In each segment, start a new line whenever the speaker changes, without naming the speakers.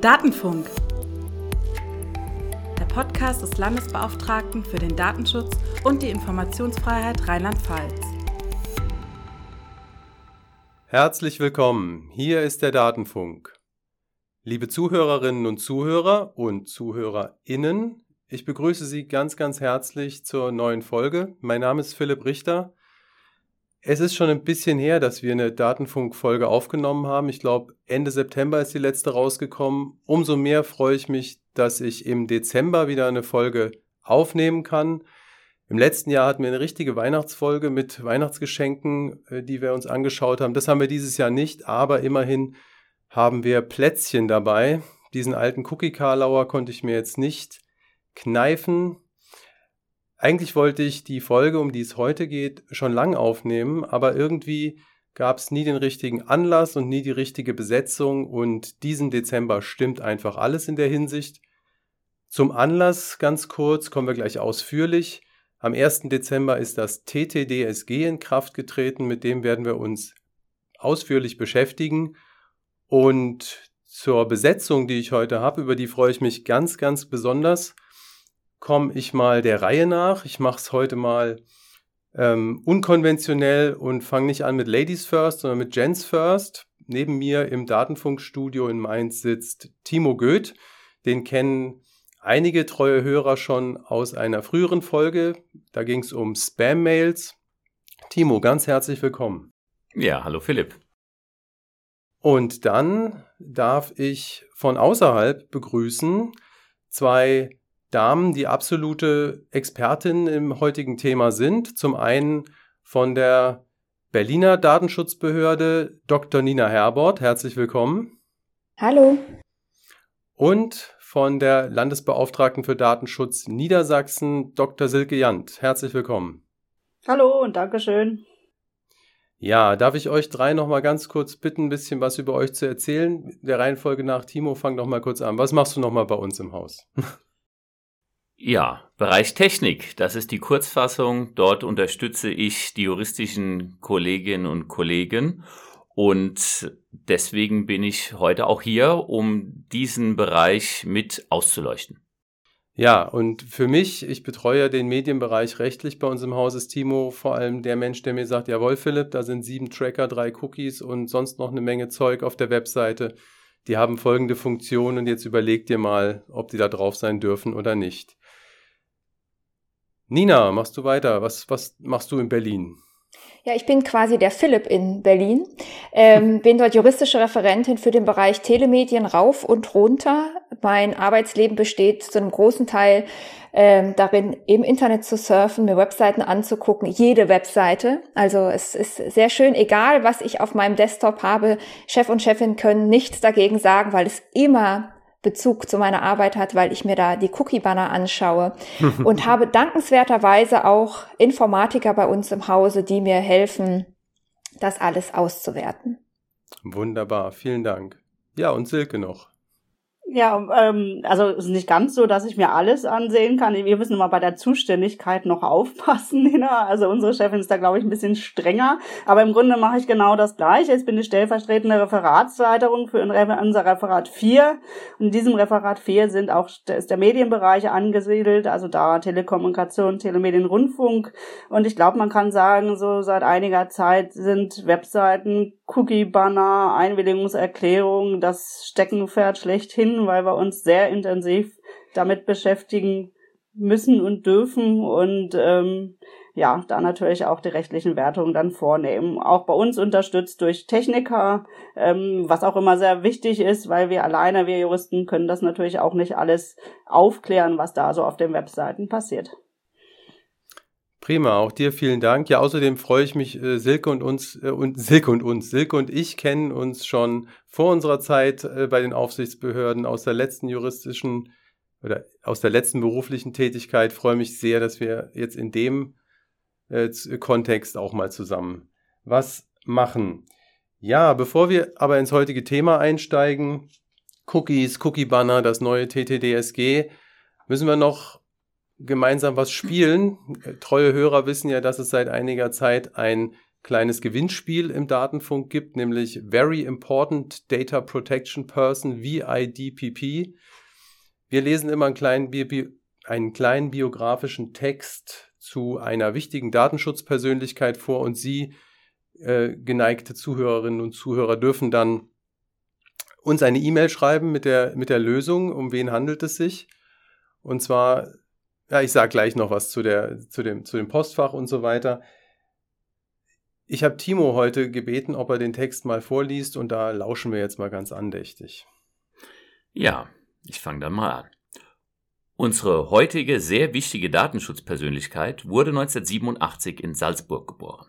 Datenfunk. Der Podcast des Landesbeauftragten für den Datenschutz und die Informationsfreiheit Rheinland-Pfalz.
Herzlich willkommen. Hier ist der Datenfunk. Liebe Zuhörerinnen und Zuhörer und Zuhörerinnen, ich begrüße Sie ganz, ganz herzlich zur neuen Folge. Mein Name ist Philipp Richter es ist schon ein bisschen her, dass wir eine Datenfunk-Folge aufgenommen haben. Ich glaube, Ende September ist die letzte rausgekommen. Umso mehr freue ich mich, dass ich im Dezember wieder eine Folge aufnehmen kann. Im letzten Jahr hatten wir eine richtige Weihnachtsfolge mit Weihnachtsgeschenken, äh, die wir uns angeschaut haben. Das haben wir dieses Jahr nicht, aber immerhin haben wir Plätzchen dabei. Diesen alten Cookie-Karlauer konnte ich mir jetzt nicht kneifen. Eigentlich wollte ich die Folge, um die es heute geht, schon lang aufnehmen, aber irgendwie gab es nie den richtigen Anlass und nie die richtige Besetzung und diesen Dezember stimmt einfach alles in der Hinsicht. Zum Anlass ganz kurz, kommen wir gleich ausführlich. Am 1. Dezember ist das TTDSG in Kraft getreten, mit dem werden wir uns ausführlich beschäftigen. Und zur Besetzung, die ich heute habe, über die freue ich mich ganz, ganz besonders komme ich mal der Reihe nach. Ich mache es heute mal ähm, unkonventionell und fange nicht an mit Ladies First, sondern mit Gents First. Neben mir im Datenfunkstudio in Mainz sitzt Timo Goeth. Den kennen einige treue Hörer schon aus einer früheren Folge. Da ging es um Spam-Mails. Timo, ganz herzlich willkommen.
Ja, hallo Philipp.
Und dann darf ich von außerhalb begrüßen zwei Damen, die absolute Expertinnen im heutigen Thema sind. Zum einen von der Berliner Datenschutzbehörde Dr. Nina Herbert. Herzlich willkommen.
Hallo.
Und von der Landesbeauftragten für Datenschutz Niedersachsen Dr. Silke Jant. Herzlich willkommen.
Hallo und Dankeschön.
Ja, darf ich euch drei noch mal ganz kurz bitten, ein bisschen was über euch zu erzählen? Der Reihenfolge nach, Timo, fang noch mal kurz an. Was machst du noch mal bei uns im Haus?
Ja, Bereich Technik, das ist die Kurzfassung. Dort unterstütze ich die juristischen Kolleginnen und Kollegen und deswegen bin ich heute auch hier, um diesen Bereich mit auszuleuchten.
Ja, und für mich, ich betreue den Medienbereich rechtlich bei uns im Haus, ist Timo vor allem der Mensch, der mir sagt, jawohl Philipp, da sind sieben Tracker, drei Cookies und sonst noch eine Menge Zeug auf der Webseite. Die haben folgende Funktion und jetzt überleg dir mal, ob die da drauf sein dürfen oder nicht. Nina, machst du weiter? Was, was machst du in Berlin?
Ja, ich bin quasi der Philipp in Berlin, ähm, bin dort juristische Referentin für den Bereich Telemedien rauf und runter. Mein Arbeitsleben besteht zu einem großen Teil ähm, darin, im Internet zu surfen, mir Webseiten anzugucken, jede Webseite. Also es ist sehr schön, egal was ich auf meinem Desktop habe, Chef und Chefin können nichts dagegen sagen, weil es immer Bezug zu meiner Arbeit hat, weil ich mir da die Cookie-Banner anschaue und habe dankenswerterweise auch Informatiker bei uns im Hause, die mir helfen, das alles auszuwerten.
Wunderbar, vielen Dank. Ja, und Silke noch.
Ja, ähm, also ist nicht ganz so, dass ich mir alles ansehen kann. Wir müssen immer bei der Zuständigkeit noch aufpassen, Nina. Also unsere Chefin ist da, glaube ich, ein bisschen strenger. Aber im Grunde mache ich genau das Gleiche. Ich bin die stellvertretende Referatsleiterin für unser Referat 4. Und in diesem Referat 4 sind auch, ist der Medienbereich angesiedelt, also da Telekommunikation, Telemedien, Rundfunk. Und ich glaube, man kann sagen, so seit einiger Zeit sind Webseiten, Cookie-Banner, Einwilligungserklärungen, das Steckenpferd schlechthin weil wir uns sehr intensiv damit beschäftigen müssen und dürfen und ähm, ja, da natürlich auch die rechtlichen Wertungen dann vornehmen. Auch bei uns unterstützt durch Techniker, ähm, was auch immer sehr wichtig ist, weil wir alleine, wir Juristen, können das natürlich auch nicht alles aufklären, was da so auf den Webseiten passiert.
Prima, auch dir vielen Dank. Ja, außerdem freue ich mich, äh, Silke und uns, äh, und Silke und uns, Silke und ich kennen uns schon vor unserer Zeit äh, bei den Aufsichtsbehörden aus der letzten juristischen oder aus der letzten beruflichen Tätigkeit. freue mich sehr, dass wir jetzt in dem äh, Kontext auch mal zusammen was machen. Ja, bevor wir aber ins heutige Thema einsteigen, Cookies, Cookie Banner, das neue TTDSG, müssen wir noch gemeinsam was spielen. Treue Hörer wissen ja, dass es seit einiger Zeit ein kleines Gewinnspiel im Datenfunk gibt, nämlich Very Important Data Protection Person, VIDPP. Wir lesen immer einen kleinen, Bi einen kleinen biografischen Text zu einer wichtigen Datenschutzpersönlichkeit vor und Sie, äh, geneigte Zuhörerinnen und Zuhörer, dürfen dann uns eine E-Mail schreiben mit der, mit der Lösung, um wen handelt es sich. Und zwar, ja, ich sage gleich noch was zu, der, zu, dem, zu dem Postfach und so weiter. Ich habe Timo heute gebeten, ob er den Text mal vorliest und da lauschen wir jetzt mal ganz andächtig.
Ja, ich fange dann mal an. Unsere heutige sehr wichtige Datenschutzpersönlichkeit wurde 1987 in Salzburg geboren.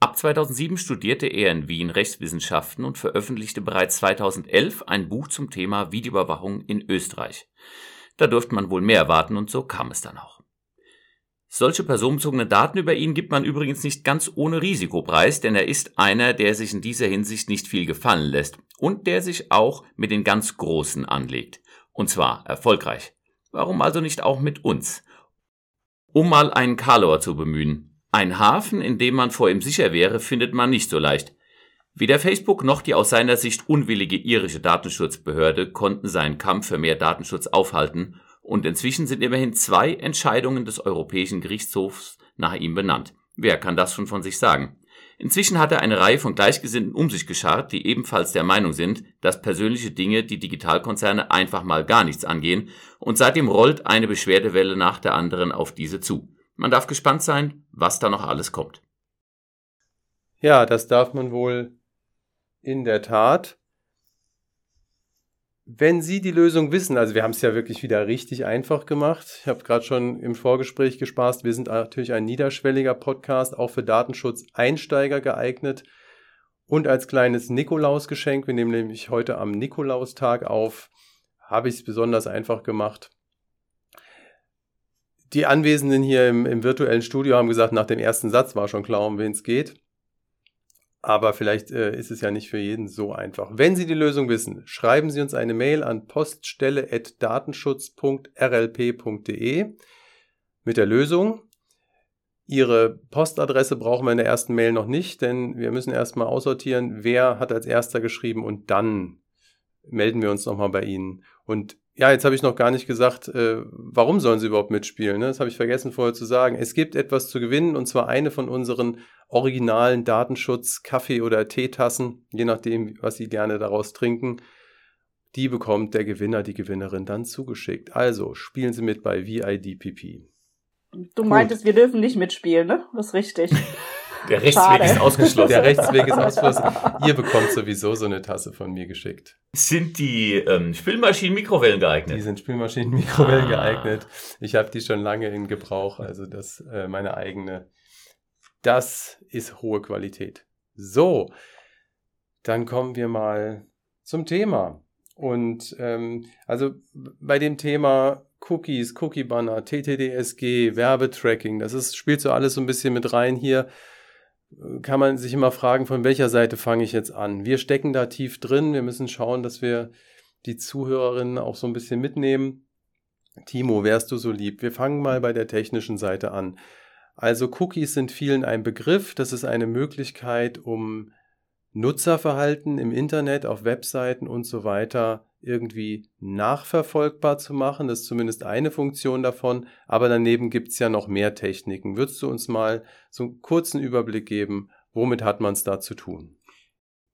Ab 2007 studierte er in Wien Rechtswissenschaften und veröffentlichte bereits 2011 ein Buch zum Thema Videoüberwachung in Österreich. Da durfte man wohl mehr erwarten und so kam es dann auch. Solche personenbezogene Daten über ihn gibt man übrigens nicht ganz ohne Risikopreis, denn er ist einer, der sich in dieser Hinsicht nicht viel gefallen lässt und der sich auch mit den ganz Großen anlegt. Und zwar erfolgreich. Warum also nicht auch mit uns? Um mal einen Karlauer zu bemühen. Ein Hafen, in dem man vor ihm sicher wäre, findet man nicht so leicht. Weder Facebook noch die aus seiner Sicht unwillige irische Datenschutzbehörde konnten seinen Kampf für mehr Datenschutz aufhalten und inzwischen sind immerhin zwei Entscheidungen des Europäischen Gerichtshofs nach ihm benannt. Wer kann das schon von sich sagen? Inzwischen hat er eine Reihe von Gleichgesinnten um sich geschart, die ebenfalls der Meinung sind, dass persönliche Dinge die Digitalkonzerne einfach mal gar nichts angehen, und seitdem rollt eine Beschwerdewelle nach der anderen auf diese zu. Man darf gespannt sein, was da noch alles kommt.
Ja, das darf man wohl in der Tat wenn Sie die Lösung wissen, also wir haben es ja wirklich wieder richtig einfach gemacht. Ich habe gerade schon im Vorgespräch gespaßt, wir sind natürlich ein niederschwelliger Podcast, auch für Datenschutz-Einsteiger geeignet. Und als kleines Nikolausgeschenk, wir nehmen nämlich heute am Nikolaustag auf, habe ich es besonders einfach gemacht. Die Anwesenden hier im, im virtuellen Studio haben gesagt, nach dem ersten Satz war schon klar, um wen es geht. Aber vielleicht äh, ist es ja nicht für jeden so einfach. Wenn Sie die Lösung wissen, schreiben Sie uns eine Mail an poststelle.datenschutz.rlp.de mit der Lösung. Ihre Postadresse brauchen wir in der ersten Mail noch nicht, denn wir müssen erstmal aussortieren, wer hat als erster geschrieben und dann melden wir uns nochmal bei Ihnen. Und ja, jetzt habe ich noch gar nicht gesagt, äh, warum sollen sie überhaupt mitspielen. Ne? Das habe ich vergessen vorher zu sagen. Es gibt etwas zu gewinnen und zwar eine von unseren originalen Datenschutz Kaffee- oder Teetassen, je nachdem, was sie gerne daraus trinken. Die bekommt der Gewinner, die Gewinnerin dann zugeschickt. Also spielen Sie mit bei VIDPP.
Du meintest, Gut. wir dürfen nicht mitspielen, ne? Das ist richtig.
Der Rechtsweg Schade. ist ausgeschlossen.
Der Rechtsweg ist ausgeschlossen. Ihr bekommt sowieso so eine Tasse von mir geschickt.
Sind die ähm, Spülmaschinen Mikrowellen geeignet?
Die sind Spülmaschinen Mikrowellen ah. geeignet. Ich habe die schon lange in Gebrauch, also das äh, meine eigene. Das ist hohe Qualität. So, dann kommen wir mal zum Thema. Und ähm, also bei dem Thema Cookies, Cookie Banner, TTDSG, Werbetracking, das ist, spielt so alles so ein bisschen mit rein hier kann man sich immer fragen, von welcher Seite fange ich jetzt an. Wir stecken da tief drin. Wir müssen schauen, dass wir die Zuhörerinnen auch so ein bisschen mitnehmen. Timo, wärst du so lieb? Wir fangen mal bei der technischen Seite an. Also Cookies sind vielen ein Begriff. Das ist eine Möglichkeit, um Nutzerverhalten im Internet, auf Webseiten und so weiter irgendwie nachverfolgbar zu machen. Das ist zumindest eine Funktion davon. Aber daneben gibt es ja noch mehr Techniken. Würdest du uns mal so einen kurzen Überblick geben, womit hat man es da zu tun?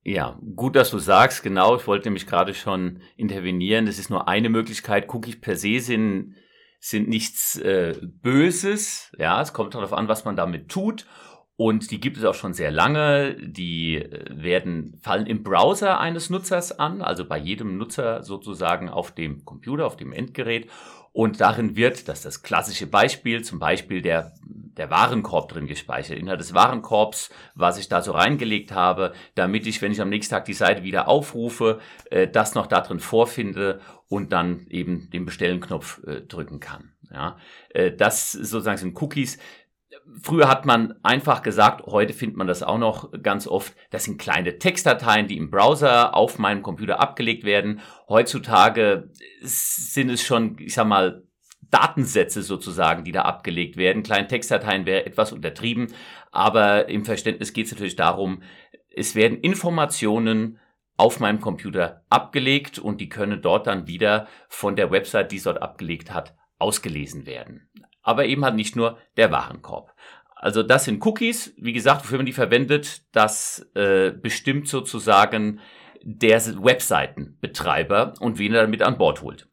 Ja, gut, dass du sagst, genau. Ich wollte nämlich gerade schon intervenieren. Das ist nur eine Möglichkeit. Cookies per se sind, sind nichts äh, Böses. Ja, es kommt darauf an, was man damit tut. Und die gibt es auch schon sehr lange. Die äh, werden, fallen im Browser eines Nutzers an, also bei jedem Nutzer sozusagen auf dem Computer, auf dem Endgerät. Und darin wird, das ist das klassische Beispiel, zum Beispiel der, der Warenkorb drin gespeichert. Inhalt des Warenkorbs, was ich da so reingelegt habe, damit ich, wenn ich am nächsten Tag die Seite wieder aufrufe, äh, das noch da drin vorfinde und dann eben den Bestellen-Knopf äh, drücken kann. Ja, das sozusagen sind Cookies Früher hat man einfach gesagt, heute findet man das auch noch ganz oft, das sind kleine Textdateien, die im Browser auf meinem Computer abgelegt werden. Heutzutage sind es schon, ich sag mal, Datensätze sozusagen, die da abgelegt werden. Kleine Textdateien wäre etwas untertrieben, aber im Verständnis geht es natürlich darum, es werden Informationen auf meinem Computer abgelegt und die können dort dann wieder von der Website, die es dort abgelegt hat, ausgelesen werden. Aber eben halt nicht nur der Warenkorb. Also das sind Cookies, wie gesagt, wofür man die verwendet, das äh, bestimmt sozusagen der Webseitenbetreiber und wen er damit an Bord holt.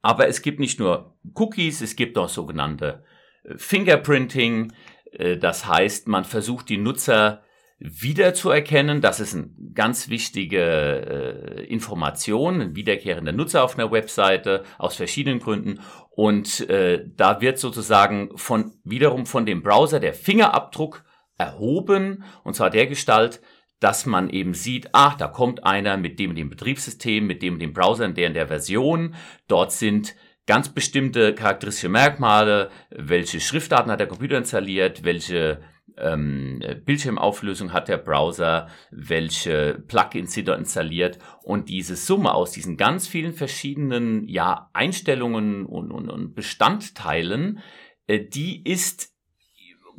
Aber es gibt nicht nur Cookies, es gibt auch sogenannte äh, Fingerprinting. Äh, das heißt, man versucht die Nutzer wiederzuerkennen. Das ist eine ganz wichtige äh, Information, ein wiederkehrender Nutzer auf einer Webseite aus verschiedenen Gründen. Und äh, da wird sozusagen von wiederum von dem Browser der Fingerabdruck erhoben, und zwar der Gestalt, dass man eben sieht, ach, da kommt einer mit dem dem Betriebssystem, mit dem dem Browser, in der in der Version. Dort sind ganz bestimmte charakteristische Merkmale, welche Schriftarten hat der Computer installiert, welche ähm, Bildschirmauflösung hat der Browser, welche Plugins sind dort installiert und diese Summe aus diesen ganz vielen verschiedenen ja, Einstellungen und, und, und Bestandteilen, äh, die ist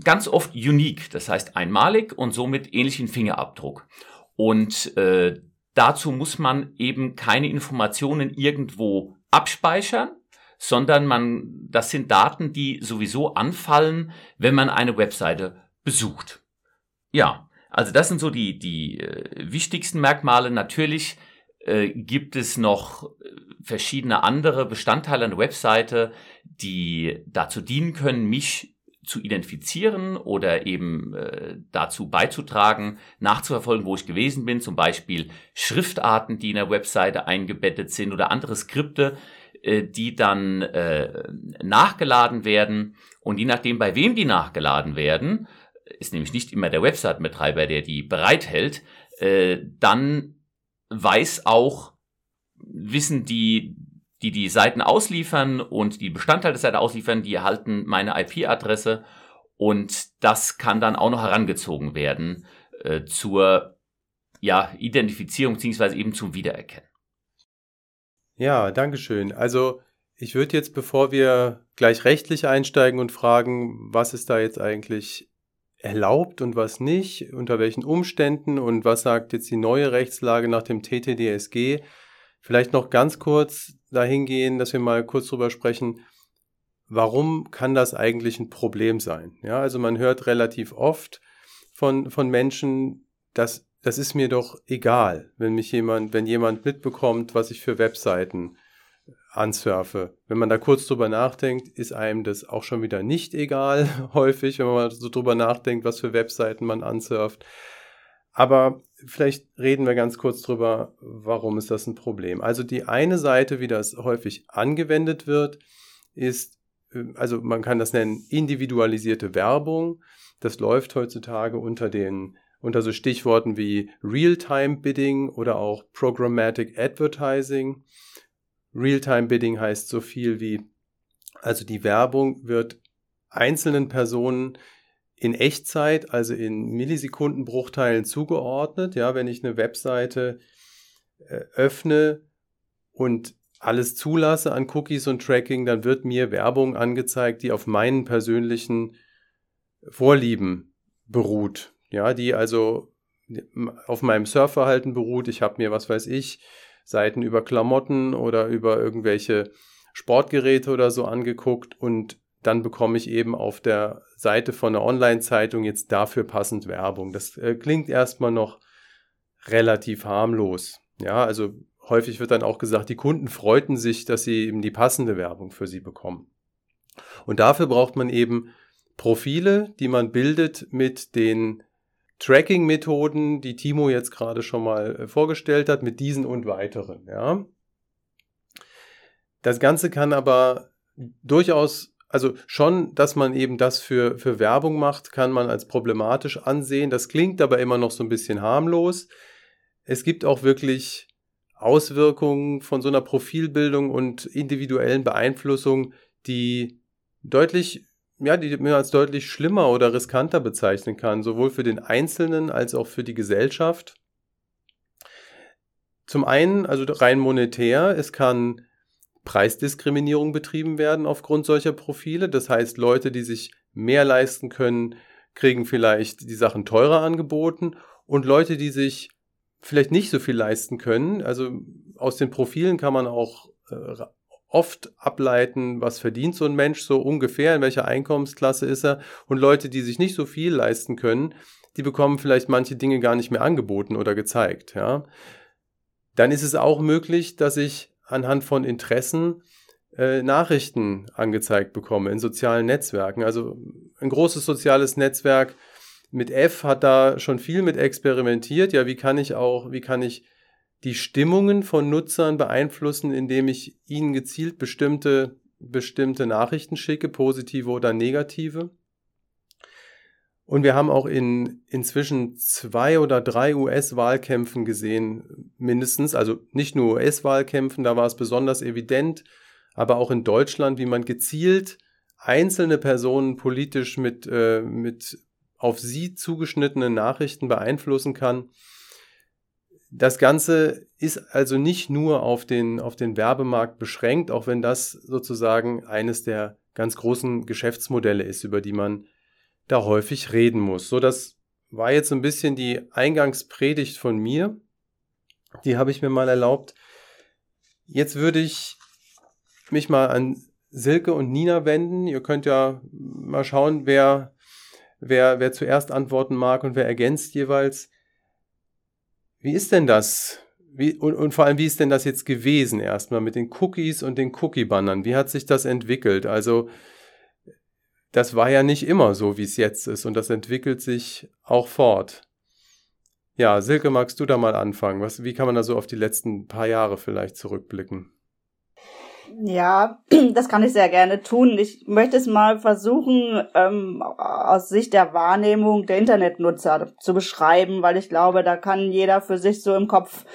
ganz oft unique, das heißt einmalig und somit ähnlichen Fingerabdruck. Und äh, dazu muss man eben keine Informationen irgendwo abspeichern, sondern man, das sind Daten, die sowieso anfallen, wenn man eine Webseite besucht. Ja, also das sind so die, die äh, wichtigsten Merkmale. Natürlich äh, gibt es noch äh, verschiedene andere Bestandteile einer Webseite, die dazu dienen können, mich zu identifizieren oder eben äh, dazu beizutragen, nachzuverfolgen, wo ich gewesen bin, zum Beispiel Schriftarten, die in der Webseite eingebettet sind oder andere Skripte, äh, die dann äh, nachgeladen werden und je nachdem, bei wem die nachgeladen werden, ist nämlich nicht immer der Website-Betreiber, der die bereithält, äh, dann weiß auch, wissen die, die die Seiten ausliefern und die Bestandteile der Seite ausliefern, die erhalten meine IP-Adresse und das kann dann auch noch herangezogen werden äh, zur ja, Identifizierung beziehungsweise eben zum Wiedererkennen.
Ja, Dankeschön. Also ich würde jetzt, bevor wir gleich rechtlich einsteigen und fragen, was ist da jetzt eigentlich erlaubt und was nicht, unter welchen Umständen und was sagt jetzt die neue Rechtslage nach dem TTDSG. Vielleicht noch ganz kurz dahin gehen, dass wir mal kurz drüber sprechen, warum kann das eigentlich ein Problem sein? Ja, also man hört relativ oft von, von Menschen, dass das ist mir doch egal, wenn mich jemand, wenn jemand mitbekommt, was ich für Webseiten ansurfe. Wenn man da kurz drüber nachdenkt, ist einem das auch schon wieder nicht egal, häufig, wenn man so drüber nachdenkt, was für Webseiten man ansurft. Aber vielleicht reden wir ganz kurz drüber, warum ist das ein Problem. Also die eine Seite, wie das häufig angewendet wird, ist, also man kann das nennen, individualisierte Werbung. Das läuft heutzutage unter den unter so Stichworten wie Real-Time Bidding oder auch Programmatic Advertising. Real-Time Bidding heißt so viel wie, also die Werbung wird einzelnen Personen in Echtzeit, also in Millisekundenbruchteilen zugeordnet. Ja, wenn ich eine Webseite äh, öffne und alles zulasse an Cookies und Tracking, dann wird mir Werbung angezeigt, die auf meinen persönlichen Vorlieben beruht. Ja, die also auf meinem Surfverhalten beruht. Ich habe mir, was weiß ich, Seiten über Klamotten oder über irgendwelche Sportgeräte oder so angeguckt und dann bekomme ich eben auf der Seite von einer Online-Zeitung jetzt dafür passend Werbung. Das äh, klingt erstmal noch relativ harmlos. Ja, also häufig wird dann auch gesagt, die Kunden freuten sich, dass sie eben die passende Werbung für sie bekommen. Und dafür braucht man eben Profile, die man bildet mit den Tracking-Methoden, die Timo jetzt gerade schon mal äh, vorgestellt hat, mit diesen und weiteren. Ja. Das Ganze kann aber durchaus, also schon, dass man eben das für, für Werbung macht, kann man als problematisch ansehen. Das klingt aber immer noch so ein bisschen harmlos. Es gibt auch wirklich Auswirkungen von so einer Profilbildung und individuellen Beeinflussung, die deutlich ja, die man als deutlich schlimmer oder riskanter bezeichnen kann, sowohl für den Einzelnen als auch für die Gesellschaft. Zum einen, also rein monetär, es kann Preisdiskriminierung betrieben werden aufgrund solcher Profile. Das heißt, Leute, die sich mehr leisten können, kriegen vielleicht die Sachen teurer angeboten und Leute, die sich vielleicht nicht so viel leisten können, also aus den Profilen kann man auch äh, oft ableiten, was verdient so ein Mensch so ungefähr, in welcher Einkommensklasse ist er. Und Leute, die sich nicht so viel leisten können, die bekommen vielleicht manche Dinge gar nicht mehr angeboten oder gezeigt. Ja. Dann ist es auch möglich, dass ich anhand von Interessen äh, Nachrichten angezeigt bekomme in sozialen Netzwerken. Also ein großes soziales Netzwerk mit F hat da schon viel mit experimentiert. Ja, wie kann ich auch, wie kann ich die Stimmungen von Nutzern beeinflussen, indem ich ihnen gezielt bestimmte, bestimmte Nachrichten schicke, positive oder negative. Und wir haben auch in inzwischen zwei oder drei US-Wahlkämpfen gesehen, mindestens, also nicht nur US-Wahlkämpfen, da war es besonders evident, aber auch in Deutschland, wie man gezielt einzelne Personen politisch mit, äh, mit auf sie zugeschnittenen Nachrichten beeinflussen kann. Das Ganze ist also nicht nur auf den, auf den Werbemarkt beschränkt, auch wenn das sozusagen eines der ganz großen Geschäftsmodelle ist, über die man da häufig reden muss. So, das war jetzt ein bisschen die Eingangspredigt von mir. Die habe ich mir mal erlaubt. Jetzt würde ich mich mal an Silke und Nina wenden. Ihr könnt ja mal schauen, wer, wer, wer zuerst antworten mag und wer ergänzt jeweils. Wie ist denn das? Wie, und, und vor allem, wie ist denn das jetzt gewesen erstmal mit den Cookies und den Cookie-Bannern? Wie hat sich das entwickelt? Also, das war ja nicht immer so, wie es jetzt ist und das entwickelt sich auch fort. Ja, Silke, magst du da mal anfangen? Was, wie kann man da so auf die letzten paar Jahre vielleicht zurückblicken?
Ja, das kann ich sehr gerne tun. Ich möchte es mal versuchen, ähm, aus Sicht der Wahrnehmung der Internetnutzer zu beschreiben, weil ich glaube, da kann jeder für sich so im Kopf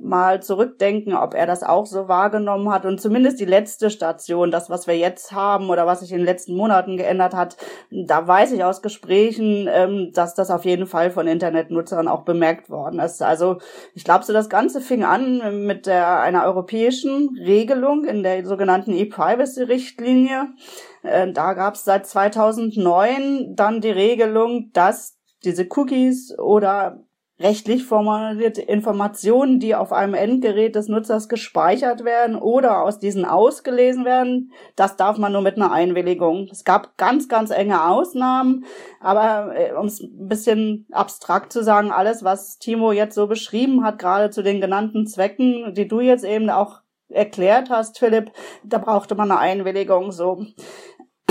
mal zurückdenken, ob er das auch so wahrgenommen hat und zumindest die letzte Station, das, was wir jetzt haben oder was sich in den letzten Monaten geändert hat, da weiß ich aus Gesprächen, ähm, dass das auf jeden Fall von Internetnutzern auch bemerkt worden ist. Also ich glaube, so das Ganze fing an mit der, einer europäischen Regelung in der sogenannten E-Privacy-Richtlinie. Äh, da gab es seit 2009 dann die Regelung, dass diese Cookies oder rechtlich formulierte Informationen, die auf einem Endgerät des Nutzers gespeichert werden oder aus diesen ausgelesen werden, das darf man nur mit einer Einwilligung. Es gab ganz, ganz enge Ausnahmen, aber äh, um es ein bisschen abstrakt zu sagen, alles, was Timo jetzt so beschrieben hat, gerade zu den genannten Zwecken, die du jetzt eben auch erklärt hast, Philipp, da brauchte man eine Einwilligung so.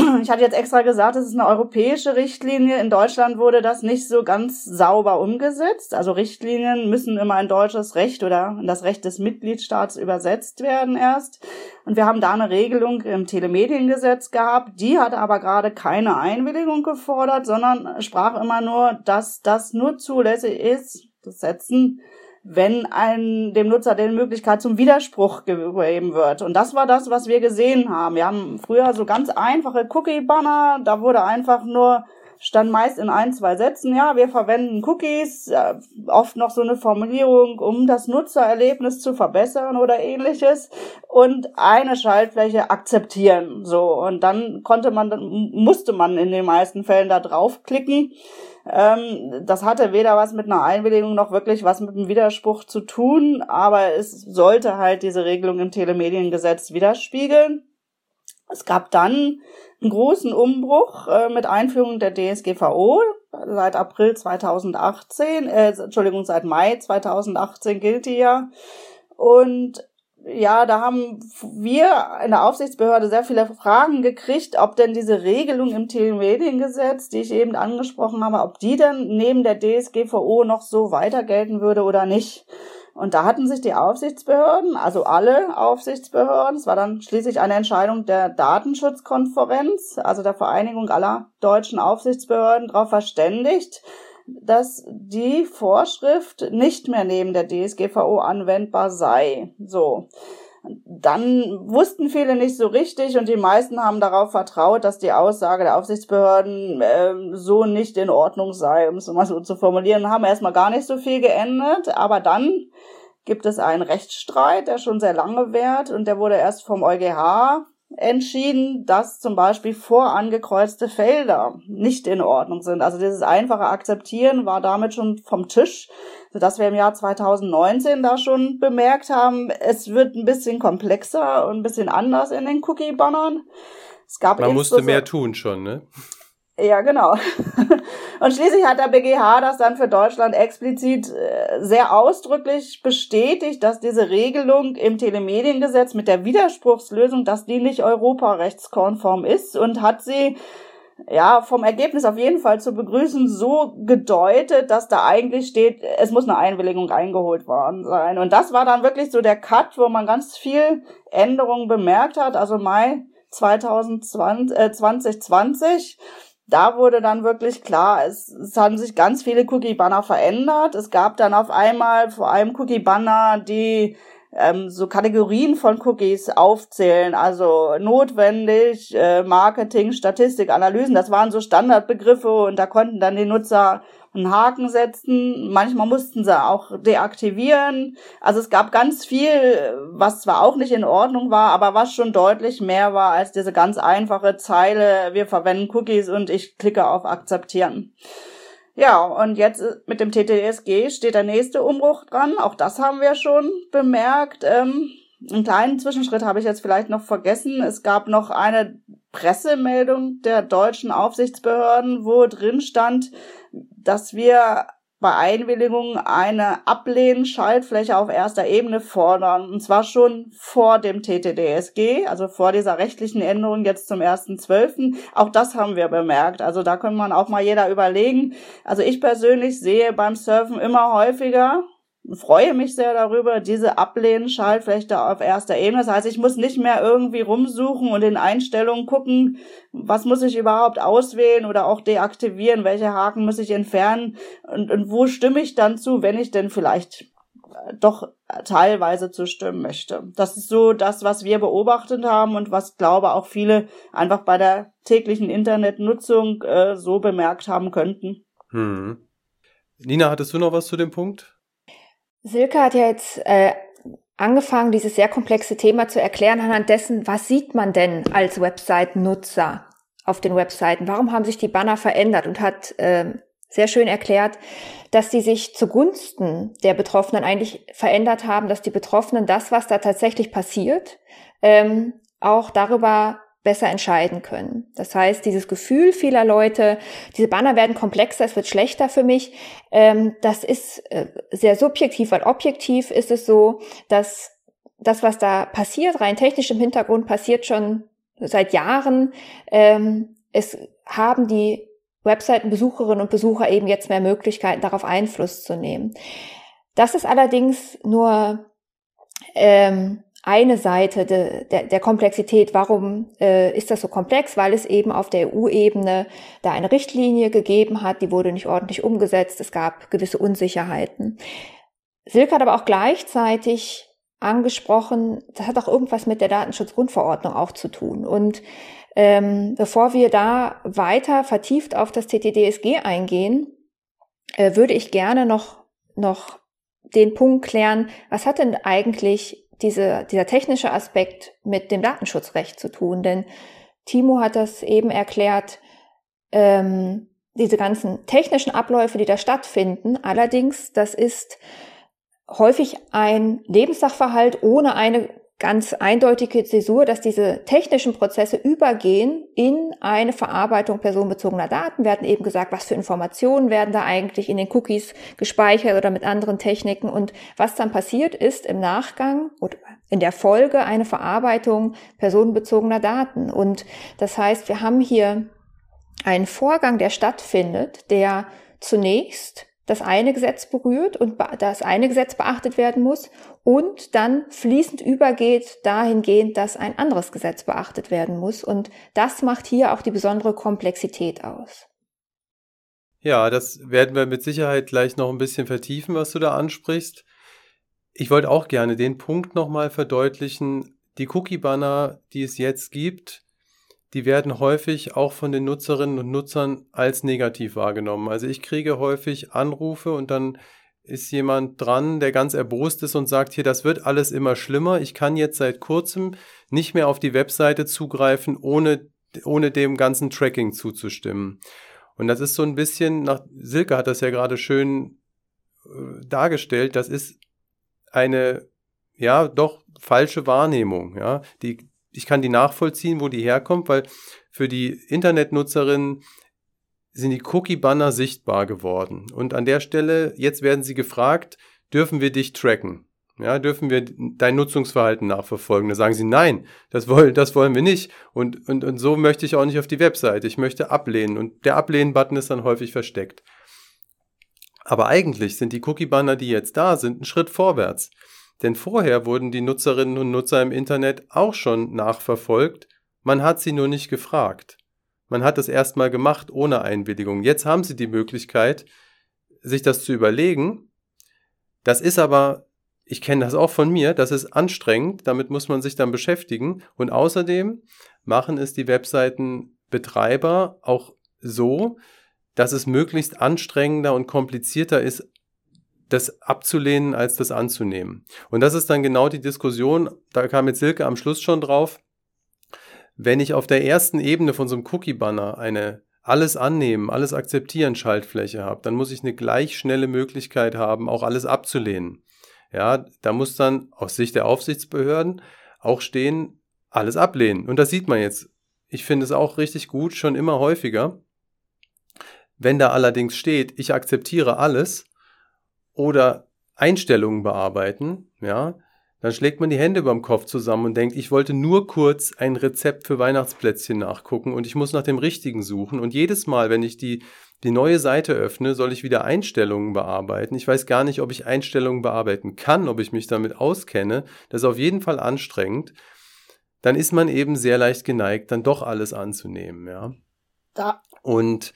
Ich hatte jetzt extra gesagt, es ist eine europäische Richtlinie. In Deutschland wurde das nicht so ganz sauber umgesetzt. Also Richtlinien müssen immer in deutsches Recht oder in das Recht des Mitgliedstaats übersetzt werden erst. Und wir haben da eine Regelung im Telemediengesetz gehabt. Die hat aber gerade keine Einwilligung gefordert, sondern sprach immer nur, dass das nur zulässig ist, das Setzen wenn ein, dem Nutzer die Möglichkeit zum Widerspruch gegeben wird. Und das war das, was wir gesehen haben. Wir haben früher so ganz einfache Cookie-Banner, da wurde einfach nur stand meist in ein, zwei Sätzen, ja, wir verwenden Cookies, ja, oft noch so eine Formulierung, um das Nutzererlebnis zu verbessern oder ähnliches und eine Schaltfläche akzeptieren, so. Und dann konnte man, musste man in den meisten Fällen da draufklicken ähm, das hatte weder was mit einer Einwilligung noch wirklich was mit einem Widerspruch zu tun, aber es sollte halt diese Regelung im Telemediengesetz widerspiegeln. Es gab dann einen großen Umbruch äh, mit Einführung der DSGVO. Seit April 2018, äh, Entschuldigung, seit Mai 2018 gilt die ja. Und ja, da haben wir in der Aufsichtsbehörde sehr viele Fragen gekriegt, ob denn diese Regelung im Telemediengesetz, die ich eben angesprochen habe, ob die denn neben der DSGVO noch so weiter gelten würde oder nicht. Und da hatten sich die Aufsichtsbehörden, also alle Aufsichtsbehörden, es war dann schließlich eine Entscheidung der Datenschutzkonferenz, also der Vereinigung aller deutschen Aufsichtsbehörden, darauf verständigt, dass die Vorschrift nicht mehr neben der DSGVO anwendbar sei. So. Dann wussten viele nicht so richtig und die meisten haben darauf vertraut, dass die Aussage der Aufsichtsbehörden äh, so nicht in Ordnung sei, um es mal so zu formulieren, haben erstmal gar nicht so viel geändert, aber dann gibt es einen Rechtsstreit, der schon sehr lange währt und der wurde erst vom EuGH entschieden, dass zum Beispiel vorangekreuzte Felder nicht in Ordnung sind. Also dieses einfache Akzeptieren war damit schon vom Tisch, sodass wir im Jahr 2019 da schon bemerkt haben, es wird ein bisschen komplexer und ein bisschen anders in den Cookie-Bannern.
Es gab Man musste mehr tun schon, ne?
Ja, genau. Und schließlich hat der BGH das dann für Deutschland explizit äh, sehr ausdrücklich bestätigt, dass diese Regelung im Telemediengesetz mit der Widerspruchslösung, dass die nicht europarechtskonform ist und hat sie ja, vom Ergebnis auf jeden Fall zu begrüßen, so gedeutet, dass da eigentlich steht, es muss eine Einwilligung eingeholt worden sein. Und das war dann wirklich so der Cut, wo man ganz viel Änderungen bemerkt hat. Also Mai 2020, äh, 2020 da wurde dann wirklich klar, es, es haben sich ganz viele Cookie-Banner verändert. Es gab dann auf einmal vor allem Cookie-Banner, die ähm, so Kategorien von Cookies aufzählen, also notwendig, äh, Marketing, Statistik, Analysen, das waren so Standardbegriffe und da konnten dann die Nutzer einen Haken setzen. Manchmal mussten sie auch deaktivieren. Also es gab ganz viel, was zwar auch nicht in Ordnung war, aber was schon deutlich mehr war als diese ganz einfache Zeile, wir verwenden Cookies und ich klicke auf Akzeptieren. Ja, und jetzt mit dem TTSG steht der nächste Umbruch dran. Auch das haben wir schon bemerkt. Ähm, einen kleinen Zwischenschritt habe ich jetzt vielleicht noch vergessen. Es gab noch eine Pressemeldung der deutschen Aufsichtsbehörden, wo drin stand, dass wir bei Einwilligung eine Ablehnen-Schaltfläche auf erster Ebene fordern. Und zwar schon vor dem TTDSG, also vor dieser rechtlichen Änderung jetzt zum 1.12. Auch das haben wir bemerkt. Also da kann man auch mal jeder überlegen. Also ich persönlich sehe beim Surfen immer häufiger, freue mich sehr darüber, diese Ablehnen-Schaltfläche auf erster Ebene. Das heißt, ich muss nicht mehr irgendwie rumsuchen und in Einstellungen gucken, was muss ich überhaupt auswählen oder auch deaktivieren, welche Haken muss ich entfernen und, und wo stimme ich dann zu, wenn ich denn vielleicht äh, doch teilweise zustimmen möchte. Das ist so das, was wir beobachtet haben und was, glaube auch viele einfach bei der täglichen Internetnutzung äh, so bemerkt haben könnten.
Hm. Nina, hattest du noch was zu dem Punkt?
Silke hat ja jetzt äh, angefangen, dieses sehr komplexe Thema zu erklären anhand dessen, was sieht man denn als Website-Nutzer auf den Webseiten? Warum haben sich die Banner verändert? Und hat äh, sehr schön erklärt, dass die sich zugunsten der Betroffenen eigentlich verändert haben, dass die Betroffenen das, was da tatsächlich passiert, ähm, auch darüber besser entscheiden können. Das heißt, dieses Gefühl vieler Leute, diese Banner werden komplexer, es wird schlechter für mich, ähm, das ist äh, sehr subjektiv, weil objektiv ist es so, dass das, was da passiert, rein technisch im Hintergrund, passiert schon seit Jahren. Ähm, es haben die Webseitenbesucherinnen und Besucher eben jetzt mehr Möglichkeiten, darauf Einfluss zu nehmen. Das ist allerdings nur ähm, eine Seite de, der, der Komplexität. Warum äh, ist das so komplex? Weil es eben auf der EU-Ebene da eine Richtlinie gegeben hat, die wurde nicht ordentlich umgesetzt. Es gab gewisse Unsicherheiten. Silke hat aber auch gleichzeitig angesprochen, das hat auch irgendwas mit der Datenschutzgrundverordnung auch zu tun. Und ähm, bevor wir da weiter vertieft auf das TTDSG eingehen, äh, würde ich gerne noch, noch den Punkt klären, was hat denn eigentlich diese, dieser technische Aspekt mit dem Datenschutzrecht zu tun. Denn Timo hat das eben erklärt, ähm, diese ganzen technischen Abläufe, die da stattfinden. Allerdings, das ist häufig ein Lebenssachverhalt ohne eine ganz eindeutige Zäsur, dass diese technischen Prozesse übergehen in eine Verarbeitung personenbezogener Daten. Wir hatten eben gesagt, was für Informationen werden da eigentlich in den Cookies gespeichert oder mit anderen Techniken und was dann passiert ist im Nachgang oder in der Folge eine Verarbeitung personenbezogener Daten. Und das heißt, wir haben hier einen Vorgang, der stattfindet, der zunächst das eine Gesetz berührt und das eine Gesetz beachtet werden muss und dann fließend übergeht dahingehend, dass ein anderes Gesetz beachtet werden muss. Und das macht hier auch die besondere Komplexität aus.
Ja, das werden wir mit Sicherheit gleich noch ein bisschen vertiefen, was du da ansprichst. Ich wollte auch gerne den Punkt nochmal verdeutlichen. Die Cookie-Banner, die es jetzt gibt, die werden häufig auch von den Nutzerinnen und Nutzern als negativ wahrgenommen. Also ich kriege häufig Anrufe und dann ist jemand dran, der ganz erbost ist und sagt, hier, das wird alles immer schlimmer. Ich kann jetzt seit kurzem nicht mehr auf die Webseite zugreifen, ohne, ohne dem ganzen Tracking zuzustimmen. Und das ist so ein bisschen, nach, Silke hat das ja gerade schön äh, dargestellt, das ist eine, ja, doch falsche Wahrnehmung, ja. Die, ich kann die nachvollziehen, wo die herkommt, weil für die Internetnutzerinnen sind die Cookie-Banner sichtbar geworden. Und an der Stelle, jetzt werden sie gefragt, dürfen wir dich tracken? Ja, dürfen wir dein Nutzungsverhalten nachverfolgen? Da sagen sie, nein, das wollen, das wollen wir nicht. Und, und, und so möchte ich auch nicht auf die Webseite. Ich möchte ablehnen. Und der Ablehnen-Button ist dann häufig versteckt. Aber eigentlich sind die Cookie-Banner, die jetzt da sind, ein Schritt vorwärts. Denn vorher wurden die Nutzerinnen und Nutzer im Internet auch schon nachverfolgt. Man hat sie nur nicht gefragt. Man hat es erstmal gemacht ohne Einwilligung. Jetzt haben sie die Möglichkeit, sich das zu überlegen. Das ist aber, ich kenne das auch von mir, das ist anstrengend, damit muss man sich dann beschäftigen. Und außerdem machen es die Webseitenbetreiber auch so, dass es möglichst anstrengender und komplizierter ist, das abzulehnen, als das anzunehmen. Und das ist dann genau die Diskussion, da kam jetzt Silke am Schluss schon drauf, wenn ich auf der ersten Ebene von so einem Cookie-Banner eine alles annehmen, alles akzeptieren Schaltfläche habe, dann muss ich eine gleich schnelle Möglichkeit haben, auch alles abzulehnen. Ja, da muss dann aus Sicht der Aufsichtsbehörden auch stehen, alles ablehnen. Und das sieht man jetzt. Ich finde es auch richtig gut, schon immer häufiger. Wenn da allerdings steht, ich akzeptiere alles oder Einstellungen bearbeiten, ja, dann schlägt man die Hände beim Kopf zusammen und denkt, ich wollte nur kurz ein Rezept für Weihnachtsplätzchen nachgucken und ich muss nach dem richtigen suchen. Und jedes Mal, wenn ich die, die neue Seite öffne, soll ich wieder Einstellungen bearbeiten. Ich weiß gar nicht, ob ich Einstellungen bearbeiten kann, ob ich mich damit auskenne. Das ist auf jeden Fall anstrengend. Dann ist man eben sehr leicht geneigt, dann doch alles anzunehmen, ja.
Da.
Und